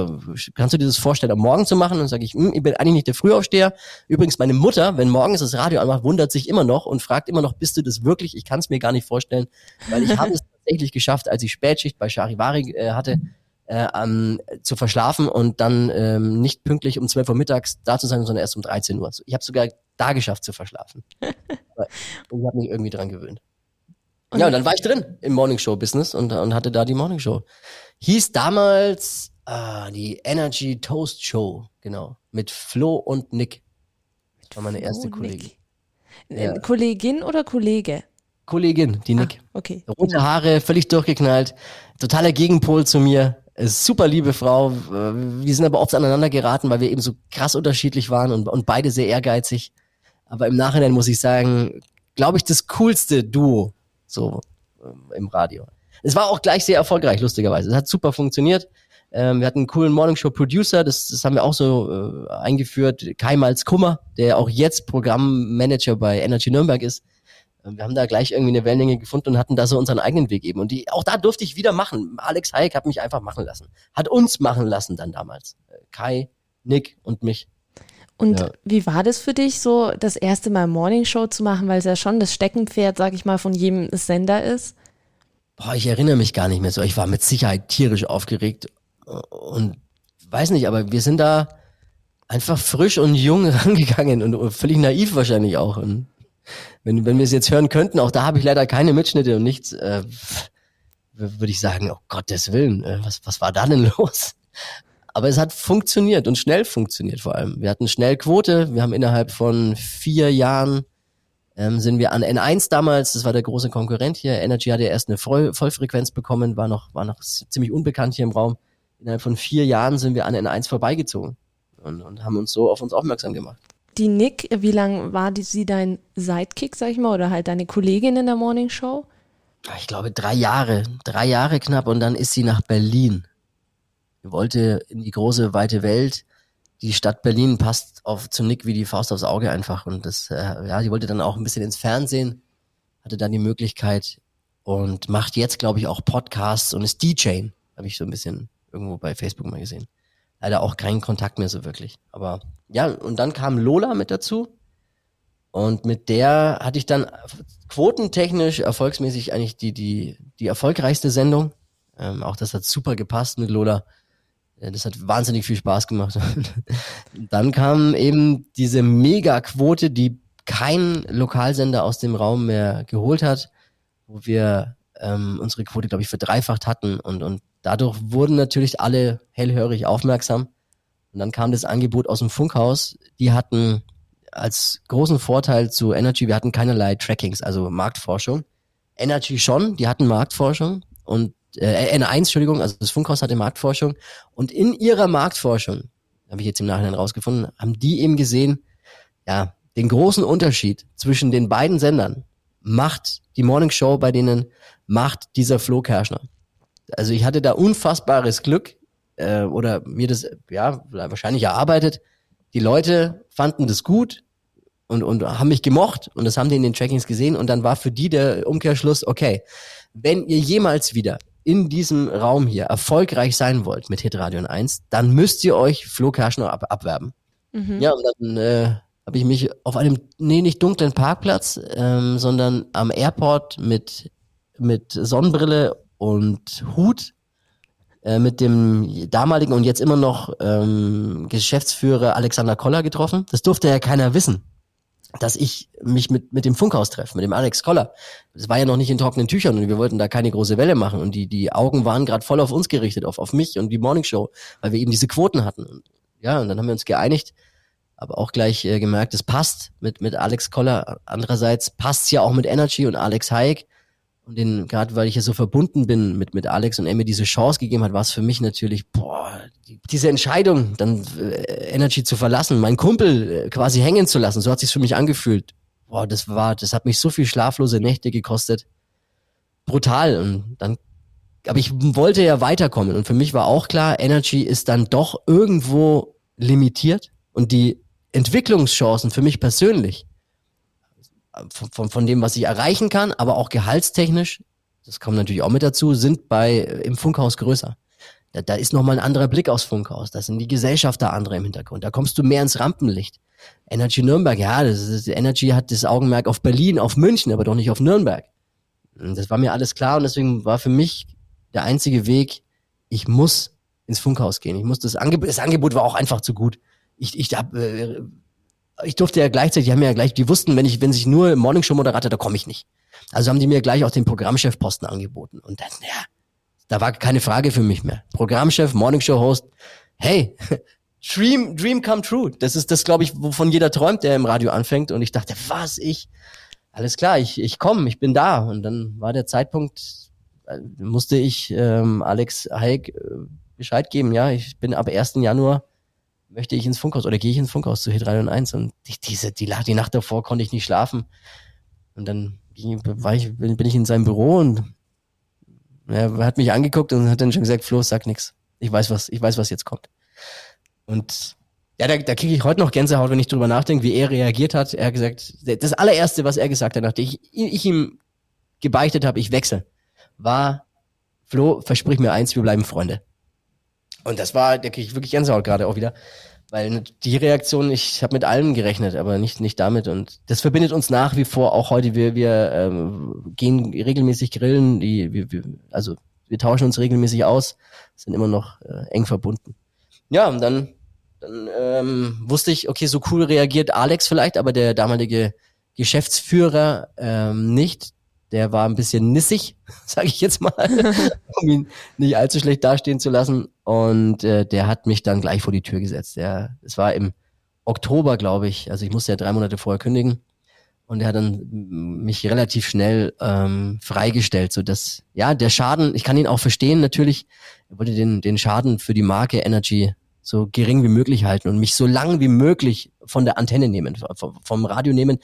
Kannst du dir das vorstellen, am Morgen zu machen? Und sage ich, hm, ich bin eigentlich nicht der Frühaufsteher. Übrigens, meine Mutter, wenn morgens das Radio anmacht, wundert sich immer noch und fragt immer noch, bist du das wirklich? Ich kann es mir gar nicht vorstellen, weil ich habe es tatsächlich geschafft, als ich Spätschicht bei Charivari äh, hatte, äh, ähm, zu verschlafen und dann ähm, nicht pünktlich um 12 Uhr mittags da zu sein, sondern erst um 13 Uhr. Ich habe sogar da geschafft zu verschlafen. und ich habe mich irgendwie dran gewöhnt. Und ja, und dann war ich drin im Morningshow-Business und, und hatte da die Morningshow. Hieß damals ah, die Energy Toast Show, genau. Mit Flo und Nick. Das war meine erste Kollegin. Ja. Kollegin oder Kollege? Kollegin, die Nick. Ah, okay. Rote Haare, völlig durchgeknallt. Totaler Gegenpol zu mir. Super liebe Frau. Wir sind aber oft aneinander geraten, weil wir eben so krass unterschiedlich waren und, und beide sehr ehrgeizig. Aber im Nachhinein muss ich sagen, glaube ich, das coolste Duo so ähm, im Radio. Es war auch gleich sehr erfolgreich, lustigerweise. Es hat super funktioniert. Ähm, wir hatten einen coolen Morning Show Producer, das, das haben wir auch so äh, eingeführt. Kai Malz Kummer, der auch jetzt Programmmanager bei Energy Nürnberg ist. Ähm, wir haben da gleich irgendwie eine Wellenlänge gefunden und hatten da so unseren eigenen Weg eben. Und die, auch da durfte ich wieder machen. Alex Hayek hat mich einfach machen lassen. Hat uns machen lassen dann damals. Äh, Kai, Nick und mich. Und ja. wie war das für dich, so das erste Mal Morning Show zu machen, weil es ja schon das Steckenpferd, sag ich mal, von jedem Sender ist? Boah, ich erinnere mich gar nicht mehr so. Ich war mit Sicherheit tierisch aufgeregt und weiß nicht, aber wir sind da einfach frisch und jung rangegangen und völlig naiv wahrscheinlich auch. Und wenn, wenn wir es jetzt hören könnten, auch da habe ich leider keine Mitschnitte und nichts, äh, würde ich sagen, oh Gottes Willen, äh, was, was war da denn los? Aber es hat funktioniert und schnell funktioniert vor allem. Wir hatten schnell Quote, wir haben innerhalb von vier Jahren ähm, sind wir an N1 damals, das war der große Konkurrent hier, Energy hatte erst eine Voll Vollfrequenz bekommen, war noch, war noch ziemlich unbekannt hier im Raum innerhalb von vier Jahren sind wir an N1 vorbeigezogen und, und haben uns so auf uns aufmerksam gemacht. Die Nick, wie lang war die, sie dein Sidekick, sag ich mal, oder halt deine Kollegin in der Morning Show? Ich glaube drei Jahre, drei Jahre knapp und dann ist sie nach Berlin. Wollte in die große, weite Welt. Die Stadt Berlin passt auf zu Nick wie die Faust aufs Auge einfach und das, äh, ja, sie wollte dann auch ein bisschen ins Fernsehen, hatte dann die Möglichkeit und macht jetzt, glaube ich, auch Podcasts und ist DJ, habe ich so ein bisschen irgendwo bei Facebook mal gesehen. Leider auch keinen Kontakt mehr so wirklich. Aber ja, und dann kam Lola mit dazu. Und mit der hatte ich dann quotentechnisch, erfolgsmäßig eigentlich die, die, die erfolgreichste Sendung. Ähm, auch das hat super gepasst mit Lola. Das hat wahnsinnig viel Spaß gemacht. dann kam eben diese Mega-Quote, die kein Lokalsender aus dem Raum mehr geholt hat, wo wir ähm, unsere Quote, glaube ich, verdreifacht hatten und, und dadurch wurden natürlich alle hellhörig aufmerksam. Und dann kam das Angebot aus dem Funkhaus. Die hatten als großen Vorteil zu Energy, wir hatten keinerlei Trackings, also Marktforschung. Energy schon, die hatten Marktforschung und äh, N1, Entschuldigung, also das Funkhaus hatte Marktforschung. Und in ihrer Marktforschung, habe ich jetzt im Nachhinein rausgefunden, haben die eben gesehen, ja, den großen Unterschied zwischen den beiden Sendern macht die Morning Show bei denen, macht dieser Flo Kerschner. Also ich hatte da unfassbares Glück äh, oder mir das ja wahrscheinlich erarbeitet. Die Leute fanden das gut und, und haben mich gemocht und das haben die in den Trackings gesehen und dann war für die der Umkehrschluss, okay, wenn ihr jemals wieder in diesem Raum hier erfolgreich sein wollt mit Hitradio 1, dann müsst ihr euch Flo Kerschner ab abwerben. Mhm. Ja, und dann äh, habe ich mich auf einem, nee, nicht dunklen Parkplatz, ähm, sondern am Airport mit, mit Sonnenbrille und Hut äh, mit dem damaligen und jetzt immer noch ähm, Geschäftsführer Alexander Koller getroffen. Das durfte ja keiner wissen, dass ich mich mit, mit dem Funkhaus treffe, mit dem Alex Koller. Das war ja noch nicht in trockenen Tüchern und wir wollten da keine große Welle machen und die, die Augen waren gerade voll auf uns gerichtet, auf, auf mich und die Morning Show, weil wir eben diese Quoten hatten. Und, ja, und dann haben wir uns geeinigt, aber auch gleich äh, gemerkt, es passt mit, mit Alex Koller. Andererseits passt's ja auch mit Energy und Alex Hayek. Und den, gerade weil ich ja so verbunden bin mit, mit Alex und er mir diese Chance gegeben hat, war es für mich natürlich, boah, die, diese Entscheidung, dann äh, Energy zu verlassen, meinen Kumpel äh, quasi hängen zu lassen, so hat sich's für mich angefühlt. Boah, das war, das hat mich so viel schlaflose Nächte gekostet. Brutal. Und dann, aber ich wollte ja weiterkommen. Und für mich war auch klar, Energy ist dann doch irgendwo limitiert. Und die Entwicklungschancen für mich persönlich von, von, von dem, was ich erreichen kann, aber auch gehaltstechnisch, das kommt natürlich auch mit dazu, sind bei im Funkhaus größer. Da, da ist nochmal ein anderer Blick aufs Funkhaus. Da sind die Gesellschafter andere im Hintergrund. Da kommst du mehr ins Rampenlicht. Energy Nürnberg, ja, das ist, Energy hat das Augenmerk auf Berlin, auf München, aber doch nicht auf Nürnberg. Das war mir alles klar und deswegen war für mich der einzige Weg, ich muss ins Funkhaus gehen. Ich muss das Angebot, das Angebot war auch einfach zu gut. Ich, ich hab, äh, ich durfte ja gleichzeitig, die haben ja gleich, die wussten, wenn ich, wenn sich nur Morning Show Moderator, da komme ich nicht. Also haben die mir gleich auch den Programmchefposten angeboten. Und dann, ja, da war keine Frage für mich mehr. Programmchef, Morning Show Host, hey, Dream, Dream come true. Das ist das, glaube ich, wovon jeder träumt, der im Radio anfängt. Und ich dachte, was, ich? Alles klar, ich, ich komme, ich bin da. Und dann war der Zeitpunkt, äh, musste ich ähm, Alex Hayek äh, Bescheid geben, ja, ich bin ab 1. Januar möchte ich ins Funkhaus oder gehe ich ins Funkhaus zu H301 und die, diese, die, die Nacht davor konnte ich nicht schlafen. Und dann war ich, bin ich in seinem Büro und Er hat mich angeguckt und hat dann schon gesagt, Flo, sag nix. Ich weiß was, ich weiß, was jetzt kommt. Und ja, da, da kriege ich heute noch Gänsehaut, wenn ich drüber nachdenke, wie er reagiert hat. Er hat gesagt, das allererste, was er gesagt hat, nachdem ich, ich ihm gebeichtet habe, ich wechsle, war, Flo, versprich mir eins, wir bleiben Freunde. Und das war, kriege ich wirklich Gänsehaut gerade auch wieder. Weil die Reaktion, ich habe mit allem gerechnet, aber nicht nicht damit. Und das verbindet uns nach wie vor auch heute. Wir wir ähm, gehen regelmäßig grillen, die wir, wir also wir tauschen uns regelmäßig aus, sind immer noch äh, eng verbunden. Ja, und dann dann ähm, wusste ich, okay, so cool reagiert Alex vielleicht, aber der damalige Geschäftsführer ähm, nicht. Der war ein bisschen nissig, sage ich jetzt mal, um ihn nicht allzu schlecht dastehen zu lassen. Und äh, der hat mich dann gleich vor die Tür gesetzt. Der, es war im Oktober, glaube ich. Also ich musste ja drei Monate vorher kündigen. Und er hat dann mich relativ schnell ähm, freigestellt, so dass ja der Schaden, ich kann ihn auch verstehen natürlich. Er wollte den den Schaden für die Marke Energy so gering wie möglich halten und mich so lang wie möglich von der Antenne nehmen, vom, vom Radio nehmen,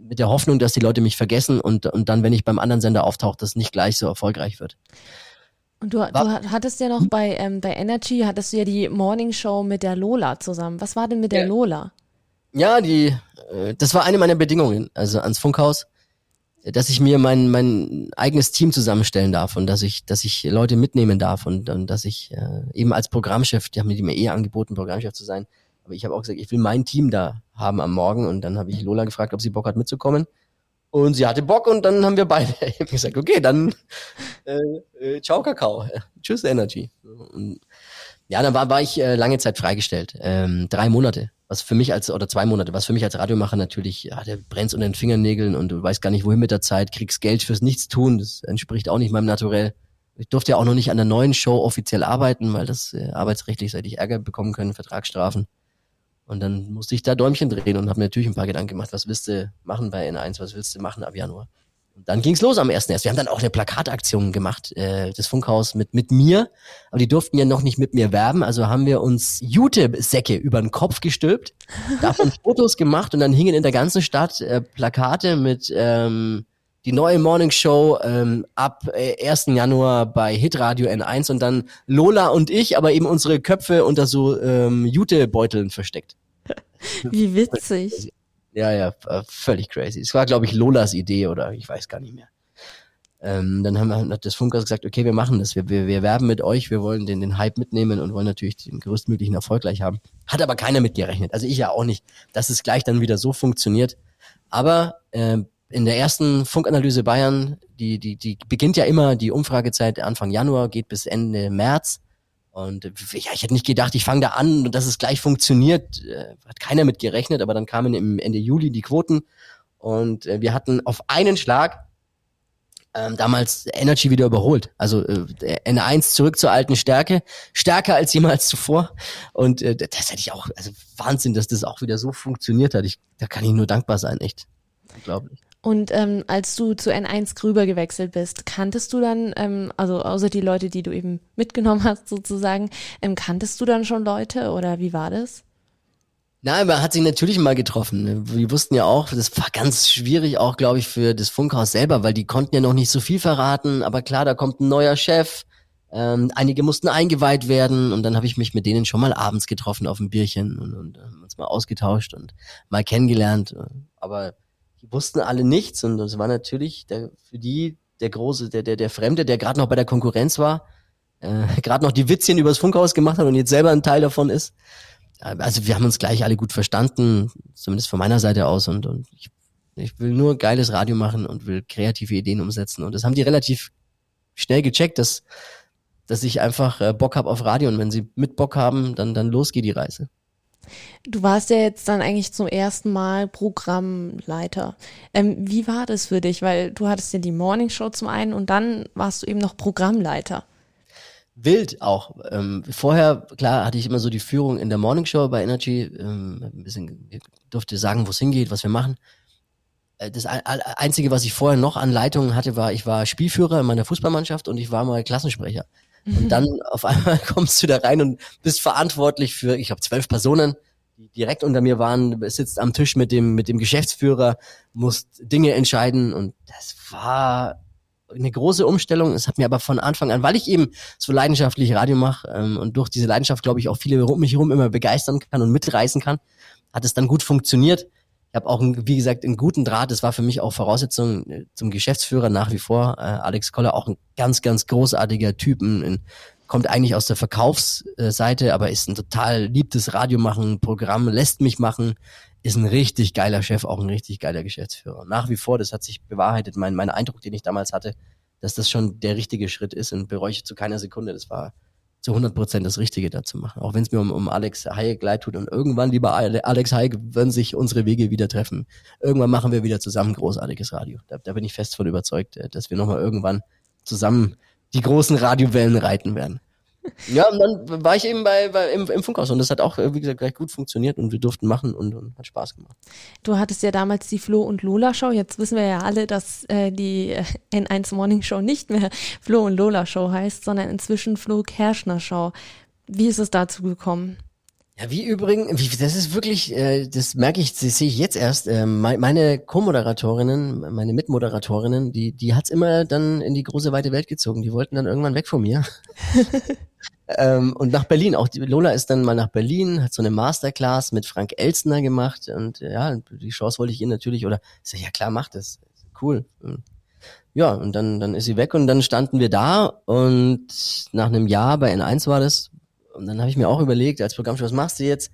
mit der Hoffnung, dass die Leute mich vergessen und, und dann, wenn ich beim anderen Sender auftauche, das nicht gleich so erfolgreich wird. Und du, du hattest ja noch bei, ähm, bei Energy, hattest du ja die Morning Show mit der Lola zusammen. Was war denn mit der ja. Lola? Ja, die, äh, das war eine meiner Bedingungen, also ans Funkhaus dass ich mir mein, mein eigenes Team zusammenstellen darf und dass ich, dass ich Leute mitnehmen darf und, und dass ich äh, eben als Programmchef, die haben mir eh angeboten, Programmchef zu sein, aber ich habe auch gesagt, ich will mein Team da haben am Morgen. Und dann habe ich Lola gefragt, ob sie Bock hat mitzukommen. Und sie hatte Bock und dann haben wir beide gesagt, okay, dann äh, äh, ciao Kakao, tschüss Energy. Und, ja, dann war, war ich äh, lange Zeit freigestellt, ähm, drei Monate. Was für mich als, oder zwei Monate, was für mich als Radiomacher natürlich, ja, der brennt unter den Fingernägeln und du weißt gar nicht, wohin mit der Zeit, kriegst Geld fürs Nichtstun, das entspricht auch nicht meinem Naturell. Ich durfte ja auch noch nicht an der neuen Show offiziell arbeiten, weil das äh, arbeitsrechtlich seit ich Ärger bekommen können, Vertragsstrafen. Und dann musste ich da Däumchen drehen und habe mir natürlich ein paar Gedanken gemacht, was willst du machen bei N1, was willst du machen ab Januar? Und dann ging's los am 1.1. Wir haben dann auch eine Plakataktion gemacht, äh, das Funkhaus mit, mit mir. Aber die durften ja noch nicht mit mir werben. Also haben wir uns Jute-Säcke über den Kopf gestülpt, davon Fotos gemacht und dann hingen in der ganzen Stadt äh, Plakate mit ähm, die neue Morning Show ähm, ab äh, 1. Januar bei Hitradio N1 und dann Lola und ich, aber eben unsere Köpfe unter so ähm, Jute-Beuteln versteckt. Wie witzig. Ja, ja, völlig crazy. Es war, glaube ich, Lolas Idee oder ich weiß gar nicht mehr. Ähm, dann haben wir, hat das Funkhaus gesagt, okay, wir machen das. Wir, wir, wir werben mit euch, wir wollen den, den Hype mitnehmen und wollen natürlich den größtmöglichen Erfolg gleich haben. Hat aber keiner mitgerechnet. Also ich ja auch nicht, dass es gleich dann wieder so funktioniert. Aber äh, in der ersten Funkanalyse Bayern, die, die, die beginnt ja immer, die Umfragezeit Anfang Januar, geht bis Ende März. Und ja, ich hätte nicht gedacht, ich fange da an und dass es gleich funktioniert. Äh, hat keiner mit gerechnet, aber dann kamen im Ende Juli die Quoten und äh, wir hatten auf einen Schlag ähm, damals Energy wieder überholt. Also äh, N1 zurück zur alten Stärke, stärker als jemals zuvor. Und äh, das hätte ich auch, also Wahnsinn, dass das auch wieder so funktioniert hat. Ich, da kann ich nur dankbar sein, echt. Unglaublich. Und ähm, als du zu N1 Grüber gewechselt bist, kanntest du dann, ähm, also außer die Leute, die du eben mitgenommen hast sozusagen, ähm, kanntest du dann schon Leute oder wie war das? Nein, man hat sich natürlich mal getroffen. Wir wussten ja auch, das war ganz schwierig auch, glaube ich, für das Funkhaus selber, weil die konnten ja noch nicht so viel verraten. Aber klar, da kommt ein neuer Chef. Ähm, einige mussten eingeweiht werden und dann habe ich mich mit denen schon mal abends getroffen auf ein Bierchen und, und äh, uns mal ausgetauscht und mal kennengelernt. Aber die wussten alle nichts und das war natürlich der, für die der große, der, der, der Fremde, der gerade noch bei der Konkurrenz war, äh, gerade noch die Witzchen übers Funkhaus gemacht hat und jetzt selber ein Teil davon ist. Also wir haben uns gleich alle gut verstanden, zumindest von meiner Seite aus und, und ich, ich will nur geiles Radio machen und will kreative Ideen umsetzen und das haben die relativ schnell gecheckt, dass dass ich einfach äh, Bock habe auf Radio und wenn sie mit Bock haben, dann dann los geht die Reise. Du warst ja jetzt dann eigentlich zum ersten Mal Programmleiter. Ähm, wie war das für dich? Weil du hattest ja die Morning Show zum einen und dann warst du eben noch Programmleiter. Wild auch. Ähm, vorher, klar, hatte ich immer so die Führung in der Morning Show bei Energy. Ähm, ein bisschen durfte sagen, wo es hingeht, was wir machen. Äh, das Einzige, was ich vorher noch an Leitungen hatte, war, ich war Spielführer in meiner Fußballmannschaft und ich war mal Klassensprecher. Und dann auf einmal kommst du da rein und bist verantwortlich für, ich glaube, zwölf Personen, die direkt unter mir waren, sitzt am Tisch mit dem, mit dem Geschäftsführer, musst Dinge entscheiden und das war eine große Umstellung. Es hat mir aber von Anfang an, weil ich eben so leidenschaftlich Radio mache ähm, und durch diese Leidenschaft, glaube ich, auch viele um mich herum immer begeistern kann und mitreißen kann, hat es dann gut funktioniert. Ich habe auch, wie gesagt, einen guten Draht. Das war für mich auch Voraussetzung äh, zum Geschäftsführer nach wie vor. Äh, Alex Koller, auch ein ganz, ganz großartiger Typ, ein, ein kommt eigentlich aus der Verkaufsseite, aber ist ein total liebtes Radio machen, Programm, lässt mich machen, ist ein richtig geiler Chef, auch ein richtig geiler Geschäftsführer. Nach wie vor, das hat sich bewahrheitet, mein, mein Eindruck, den ich damals hatte, dass das schon der richtige Schritt ist und bereue ich zu keiner Sekunde. Das war zu 100 Prozent das Richtige da zu machen. Auch wenn es mir um, um Alex Hayek leid tut und irgendwann, lieber Alex Hayek, werden sich unsere Wege wieder treffen. Irgendwann machen wir wieder zusammen großartiges Radio. Da, da bin ich fest von überzeugt, äh, dass wir nochmal irgendwann zusammen die großen Radiowellen reiten werden. Ja, und dann war ich eben bei, bei im, im, Funkhaus und das hat auch, wie gesagt, gleich gut funktioniert und wir durften machen und, und hat Spaß gemacht. Du hattest ja damals die Flo und Lola Show. Jetzt wissen wir ja alle, dass äh, die äh, N1 Morning Show nicht mehr Flo und Lola Show heißt, sondern inzwischen Flo Kerschner Show. Wie ist es dazu gekommen? Ja, wie übrigens, wie, das ist wirklich, äh, das merke ich, das sehe ich jetzt erst. Äh, meine Co-Moderatorinnen, meine Mitmoderatorinnen, die, die hat's immer dann in die große weite Welt gezogen. Die wollten dann irgendwann weg von mir. ähm, und nach Berlin. Auch die Lola ist dann mal nach Berlin, hat so eine Masterclass mit Frank Elstner gemacht und ja, die Chance wollte ich ihr natürlich oder ich sag, ja klar, mach das, cool. Ja, und dann dann ist sie weg und dann standen wir da und nach einem Jahr bei N1 war das, und dann habe ich mir auch überlegt, als Programmchef, was machst du jetzt?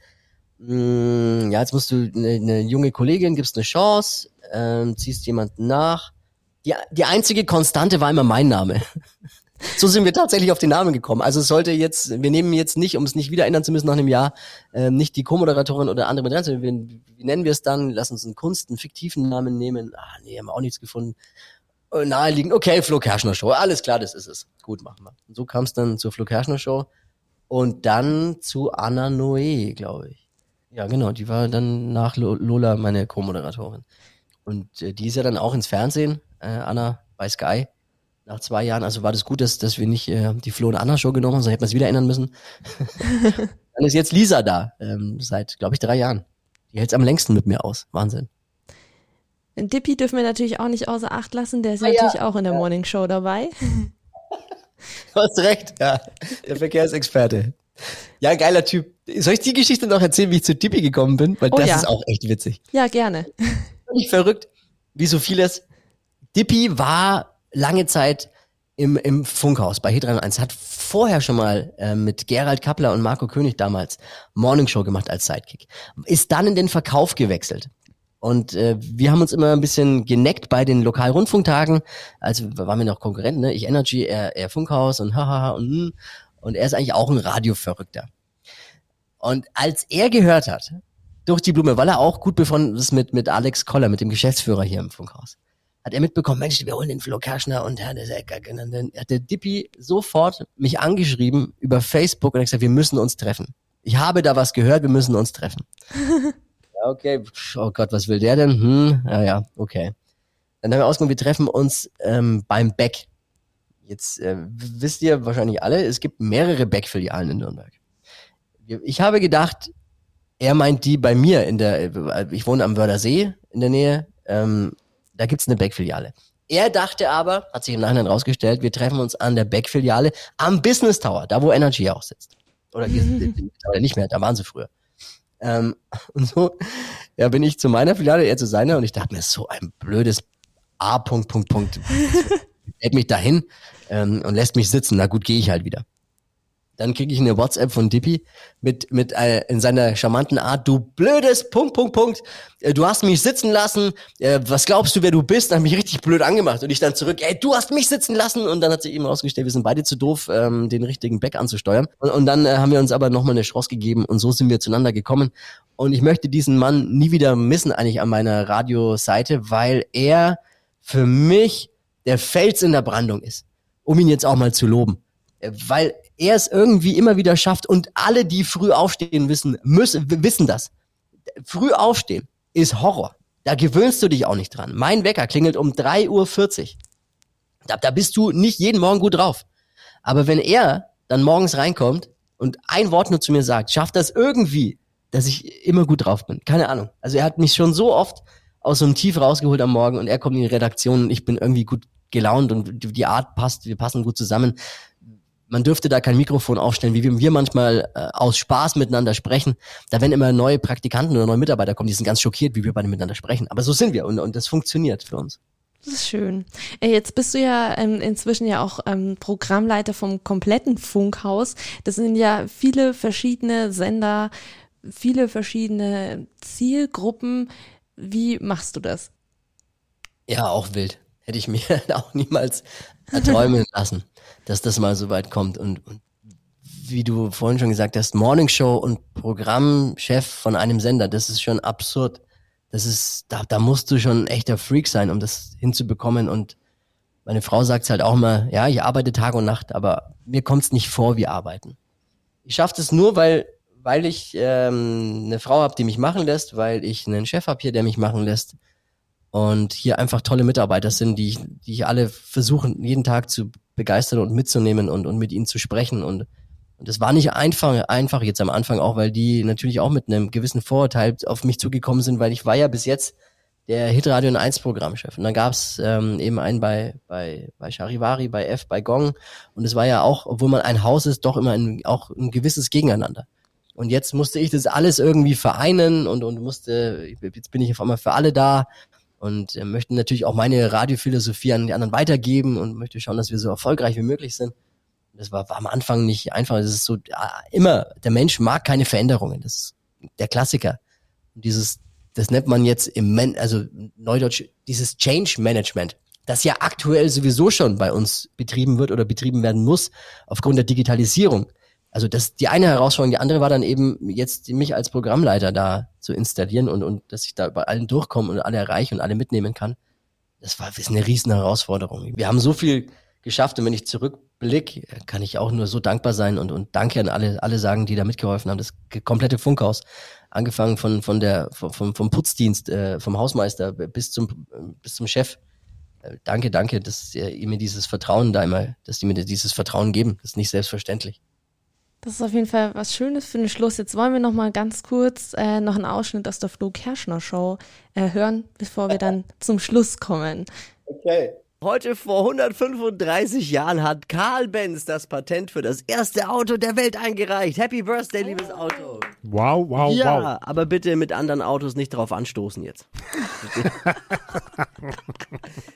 Hm, ja, jetzt musst du eine, eine junge Kollegin, gibst eine Chance, ähm, ziehst jemanden nach. Die, die einzige Konstante war immer mein Name. so sind wir tatsächlich auf den Namen gekommen. Also es sollte jetzt, wir nehmen jetzt nicht, um es nicht wieder ändern zu müssen nach einem Jahr, ähm, nicht die Co-Moderatorin oder andere sondern wir, wie nennen wir es dann? Lass uns einen Kunst, einen fiktiven Namen nehmen. Ah, nee, haben wir auch nichts gefunden. Äh, naheliegend, okay, Flo Kerschner Show, alles klar, das ist es. Gut, machen wir. Und so kam es dann zur Flo Kerschner Show. Und dann zu Anna Noé, glaube ich. Ja, genau, die war dann nach Lola meine Co-Moderatorin. Und äh, die ist ja dann auch ins Fernsehen, äh, Anna bei Sky, nach zwei Jahren. Also war das gut, dass, dass wir nicht äh, die Flo und Anna Show genommen haben, sonst hätten wir es wieder ändern müssen. dann ist jetzt Lisa da, ähm, seit, glaube ich, drei Jahren. Die hält am längsten mit mir aus. Wahnsinn. Dippy dürfen wir natürlich auch nicht außer Acht lassen, der ist ah, natürlich ja. auch in der ja. Morning Show dabei. Du hast recht, ja. Der Verkehrsexperte. Ja, geiler Typ. Soll ich die Geschichte noch erzählen, wie ich zu Tippi gekommen bin? Weil oh, das ja. ist auch echt witzig. Ja, gerne. Völlig verrückt, wie so vieles. Dippi war lange Zeit im, im Funkhaus bei Hydran 1, hat vorher schon mal äh, mit Gerald Kappler und Marco König damals Morningshow gemacht als Sidekick. Ist dann in den Verkauf gewechselt. Und äh, wir haben uns immer ein bisschen geneckt bei den Lokalrundfunktagen. Also waren wir noch Konkurrenten, ne? Ich Energy, er, er Funkhaus und hahaha und hm. und er ist eigentlich auch ein Radioverrückter. Und als er gehört hat, durch die Blume, weil er auch gut befreundet ist mit, mit Alex Koller, mit dem Geschäftsführer hier im Funkhaus, hat er mitbekommen, Mensch, wir holen den Flo Kerschner und Herr Desecker. Dann hat der Dippi sofort mich angeschrieben über Facebook und hat gesagt, wir müssen uns treffen. Ich habe da was gehört, wir müssen uns treffen. okay, oh Gott, was will der denn? Hm, ja, ja, okay. Dann haben wir ausgemacht, wir treffen uns ähm, beim Beck. Jetzt äh, wisst ihr wahrscheinlich alle, es gibt mehrere Beck-Filialen in Nürnberg. Ich habe gedacht, er meint die bei mir in der, äh, ich wohne am Wördersee in der Nähe, ähm, da gibt's eine Beck-Filiale. Er dachte aber, hat sich im Nachhinein rausgestellt, wir treffen uns an der Beck-Filiale am Business Tower, da wo Energy auch sitzt. Oder nicht mehr, da waren sie früher. Ähm, und so, ja, bin ich zu meiner Filiale, er zu seiner und ich dachte mir, so ein blödes A. Punkt, Punkt, Punkt. Hält mich dahin ähm, und lässt mich sitzen. Na gut, gehe ich halt wieder. Dann kriege ich eine WhatsApp von Dippy mit, mit äh, in seiner charmanten Art, du blödes Punkt, Punkt, Punkt, äh, du hast mich sitzen lassen, äh, was glaubst du, wer du bist? Dann hat mich richtig blöd angemacht. Und ich dann zurück, ey, du hast mich sitzen lassen. Und dann hat sich eben rausgestellt, wir sind beide zu doof, ähm, den richtigen Back anzusteuern. Und, und dann äh, haben wir uns aber nochmal eine Chance gegeben und so sind wir zueinander gekommen. Und ich möchte diesen Mann nie wieder missen eigentlich an meiner Radioseite, weil er für mich der Fels in der Brandung ist, um ihn jetzt auch mal zu loben. Äh, weil er es irgendwie immer wieder schafft und alle, die früh aufstehen wissen, müssen, wissen das. Früh aufstehen ist Horror. Da gewöhnst du dich auch nicht dran. Mein Wecker klingelt um 3.40 Uhr. Da, da bist du nicht jeden Morgen gut drauf. Aber wenn er dann morgens reinkommt und ein Wort nur zu mir sagt, schafft das irgendwie, dass ich immer gut drauf bin. Keine Ahnung. Also er hat mich schon so oft aus so einem Tief rausgeholt am Morgen und er kommt in die Redaktion und ich bin irgendwie gut gelaunt und die, die Art passt, wir passen gut zusammen. Man dürfte da kein Mikrofon aufstellen, wie wir, manchmal äh, aus Spaß miteinander sprechen. Da wenn immer neue Praktikanten oder neue Mitarbeiter kommen, die sind ganz schockiert, wie wir beide miteinander sprechen. Aber so sind wir und, und das funktioniert für uns. Das ist schön. Äh, jetzt bist du ja ähm, inzwischen ja auch ähm, Programmleiter vom kompletten Funkhaus. Das sind ja viele verschiedene Sender, viele verschiedene Zielgruppen. Wie machst du das? Ja, auch wild. Hätte ich mir auch niemals erträumen lassen, dass das mal so weit kommt. Und, und wie du vorhin schon gesagt hast, Morningshow und Programmchef von einem Sender, das ist schon absurd. Das ist, da, da musst du schon ein echter Freak sein, um das hinzubekommen. Und meine Frau sagt halt auch mal, ja, ich arbeite Tag und Nacht, aber mir kommt es nicht vor, wie arbeiten. Ich schaffe das nur, weil weil ich ähm, eine Frau habe, die mich machen lässt, weil ich einen Chef habe hier, der mich machen lässt und hier einfach tolle Mitarbeiter sind, die ich, die ich alle versuchen, jeden Tag zu begeistern und mitzunehmen und, und mit ihnen zu sprechen und und das war nicht einfach, einfach jetzt am Anfang auch, weil die natürlich auch mit einem gewissen Vorurteil auf mich zugekommen sind, weil ich war ja bis jetzt der Hitradio 1 Programmchef. Und dann gab's ähm, eben einen bei, bei, bei Charivari, bei F, bei Gong. Und es war ja auch, obwohl man ein Haus ist, doch immer ein, auch ein gewisses Gegeneinander. Und jetzt musste ich das alles irgendwie vereinen und, und musste, jetzt bin ich auf einmal für alle da und äh, möchte natürlich auch meine Radiophilosophie an die anderen weitergeben und möchte schauen, dass wir so erfolgreich wie möglich sind. Das war, war am Anfang nicht einfach. Es ist so, immer, der Mensch mag keine Veränderungen. Das ist der Klassiker. Und dieses, das nennt man jetzt im, Men also Neudeutsch, dieses Change Management, das ja aktuell sowieso schon bei uns betrieben wird oder betrieben werden muss, aufgrund der Digitalisierung also das die eine Herausforderung, die andere war dann eben jetzt mich als Programmleiter da zu installieren und, und dass ich da bei allen durchkomme und alle erreiche und alle mitnehmen kann. Das war ist eine riesen Herausforderung. Wir haben so viel geschafft und wenn ich zurückblick, kann ich auch nur so dankbar sein und, und danke an alle, alle sagen, die da mitgeholfen haben. Das komplette Funkhaus, angefangen von, von der, vom, vom Putzdienst, äh, vom Hausmeister bis zum, bis zum Chef. Äh, danke, danke, dass ihr mir dieses Vertrauen da immer, dass die mir dieses Vertrauen geben. Das ist nicht selbstverständlich. Das ist auf jeden Fall was Schönes für den Schluss. Jetzt wollen wir noch mal ganz kurz äh, noch einen Ausschnitt aus der Flo Kerschner Show äh, hören, bevor wir dann zum Schluss kommen. Okay. Heute vor 135 Jahren hat Karl Benz das Patent für das erste Auto der Welt eingereicht. Happy Birthday, liebes Auto. Wow, wow, ja, wow. Ja, aber bitte mit anderen Autos nicht drauf anstoßen jetzt.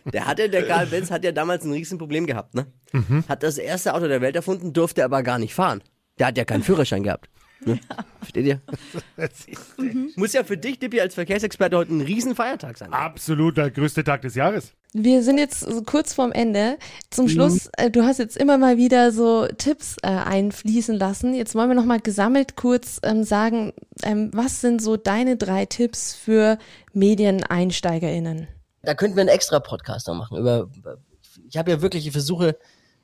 der hatte, der Karl Benz hat ja damals ein Riesenproblem gehabt, ne? Mhm. Hat das erste Auto der Welt erfunden, durfte aber gar nicht fahren. Der hat ja keinen Führerschein gehabt. Ne? Ja. Versteht ihr? mhm. Muss ja für dich, Dippi, als Verkehrsexperte heute ein Riesenfeiertag sein. Absolut, der größte Tag des Jahres. Wir sind jetzt so kurz vorm Ende. Zum Schluss, äh, du hast jetzt immer mal wieder so Tipps äh, einfließen lassen. Jetzt wollen wir nochmal gesammelt kurz ähm, sagen, ähm, was sind so deine drei Tipps für MedieneinsteigerInnen? Da könnten wir einen extra Podcast noch machen. Über, ich habe ja wirklich, ich versuche,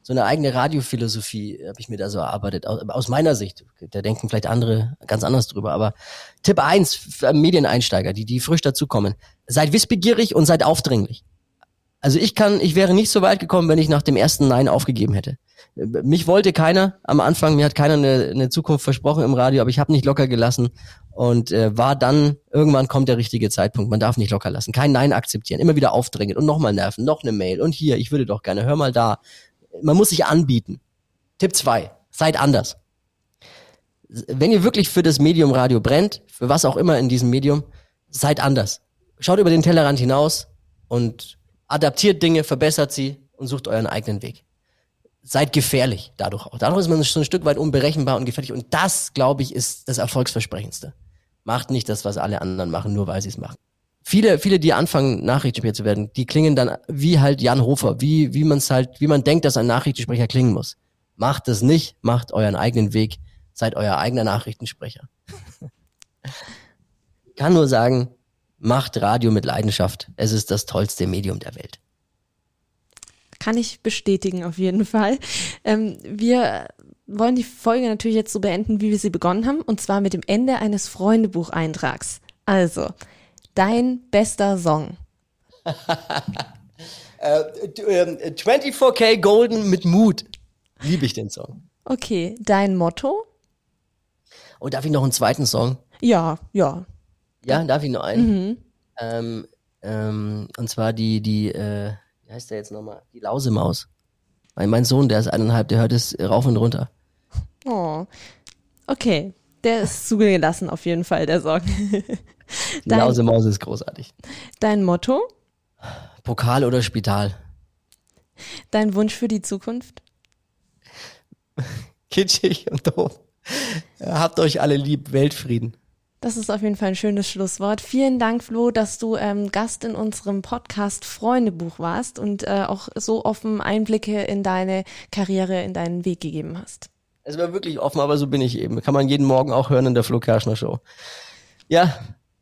so eine eigene Radiophilosophie habe ich mir da so erarbeitet, aus, meiner Sicht. Da denken vielleicht andere ganz anders drüber. Aber Tipp eins für Medieneinsteiger, die, die frisch dazukommen. Seid wissbegierig und seid aufdringlich. Also ich kann, ich wäre nicht so weit gekommen, wenn ich nach dem ersten Nein aufgegeben hätte. Mich wollte keiner am Anfang, mir hat keiner eine, eine Zukunft versprochen im Radio, aber ich habe nicht locker gelassen und äh, war dann, irgendwann kommt der richtige Zeitpunkt, man darf nicht locker lassen, kein Nein akzeptieren, immer wieder aufdringen und nochmal nerven, noch eine Mail und hier, ich würde doch gerne, hör mal da, man muss sich anbieten. Tipp zwei: seid anders. Wenn ihr wirklich für das Medium Radio brennt, für was auch immer in diesem Medium, seid anders. Schaut über den Tellerrand hinaus und adaptiert Dinge, verbessert sie und sucht euren eigenen Weg. Seid gefährlich dadurch auch. Dadurch ist man schon ein Stück weit unberechenbar und gefährlich. Und das, glaube ich, ist das Erfolgsversprechendste. Macht nicht das, was alle anderen machen, nur weil sie es machen viele, viele, die anfangen, Nachrichtensprecher zu werden, die klingen dann wie halt Jan Hofer, wie, wie man es halt, wie man denkt, dass ein Nachrichtensprecher klingen muss. Macht es nicht, macht euren eigenen Weg, seid euer eigener Nachrichtensprecher. Kann nur sagen, macht Radio mit Leidenschaft. Es ist das tollste Medium der Welt. Kann ich bestätigen, auf jeden Fall. Ähm, wir wollen die Folge natürlich jetzt so beenden, wie wir sie begonnen haben, und zwar mit dem Ende eines Freundebucheintrags. Also, dein bester Song? äh, 24K ähm, Golden mit Mut. Liebe ich den Song. Okay, dein Motto? Oh, darf ich noch einen zweiten Song? Ja, ja. Ja, darf ich noch einen? Mhm. Ähm, ähm, und zwar die, die, äh, wie heißt der jetzt nochmal? Die Lausemaus. Mein, mein Sohn, der ist eineinhalb, der hört es rauf und runter. Oh. Okay. Der ist zugelassen auf jeden Fall, der Song. Dein- Lausemaus ist großartig. Dein Motto? Pokal oder Spital? Dein Wunsch für die Zukunft? Kitschig und doof. Habt euch alle lieb, Weltfrieden. Das ist auf jeden Fall ein schönes Schlusswort. Vielen Dank, Flo, dass du ähm, Gast in unserem Podcast Freundebuch warst und äh, auch so offen Einblicke in deine Karriere, in deinen Weg gegeben hast. Es war wirklich offen, aber so bin ich eben. Kann man jeden Morgen auch hören in der Flo Kerschner Show. Ja,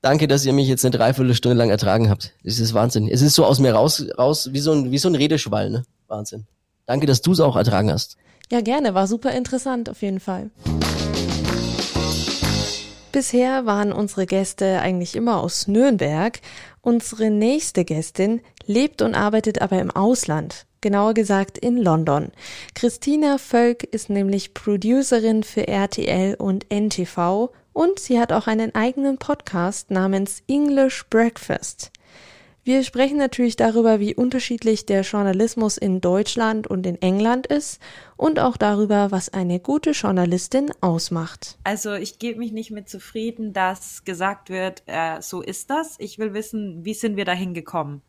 danke, dass ihr mich jetzt eine Dreiviertelstunde lang ertragen habt. Es ist Wahnsinn. Es ist so aus mir raus, raus wie so ein, wie so ein Redeschwall, ne? Wahnsinn. Danke, dass du es auch ertragen hast. Ja, gerne, war super interessant auf jeden Fall. Bisher waren unsere Gäste eigentlich immer aus Nürnberg. Unsere nächste Gästin lebt und arbeitet aber im Ausland, genauer gesagt in London. Christina Völk ist nämlich Producerin für RTL und NTV und sie hat auch einen eigenen Podcast namens English Breakfast. Wir sprechen natürlich darüber, wie unterschiedlich der Journalismus in Deutschland und in England ist und auch darüber, was eine gute Journalistin ausmacht. Also ich gebe mich nicht mit zufrieden, dass gesagt wird, äh, so ist das. Ich will wissen, wie sind wir dahin gekommen?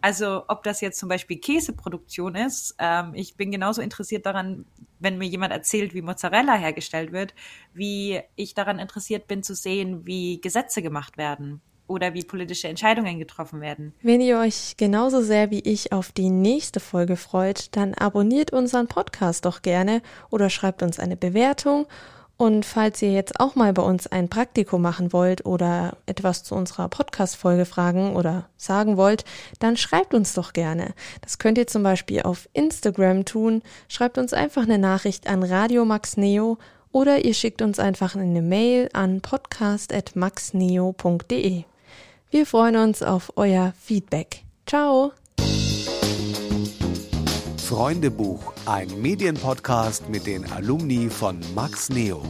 Also ob das jetzt zum Beispiel Käseproduktion ist, ähm, ich bin genauso interessiert daran, wenn mir jemand erzählt, wie Mozzarella hergestellt wird, wie ich daran interessiert bin zu sehen, wie Gesetze gemacht werden oder wie politische Entscheidungen getroffen werden. Wenn ihr euch genauso sehr wie ich auf die nächste Folge freut, dann abonniert unseren Podcast doch gerne oder schreibt uns eine Bewertung. Und falls ihr jetzt auch mal bei uns ein Praktikum machen wollt oder etwas zu unserer Podcast-Folge fragen oder sagen wollt, dann schreibt uns doch gerne. Das könnt ihr zum Beispiel auf Instagram tun. Schreibt uns einfach eine Nachricht an Radio Max Neo oder ihr schickt uns einfach eine Mail an podcast.maxneo.de. Wir freuen uns auf euer Feedback. Ciao! Freundebuch, ein Medienpodcast mit den Alumni von Max Neo.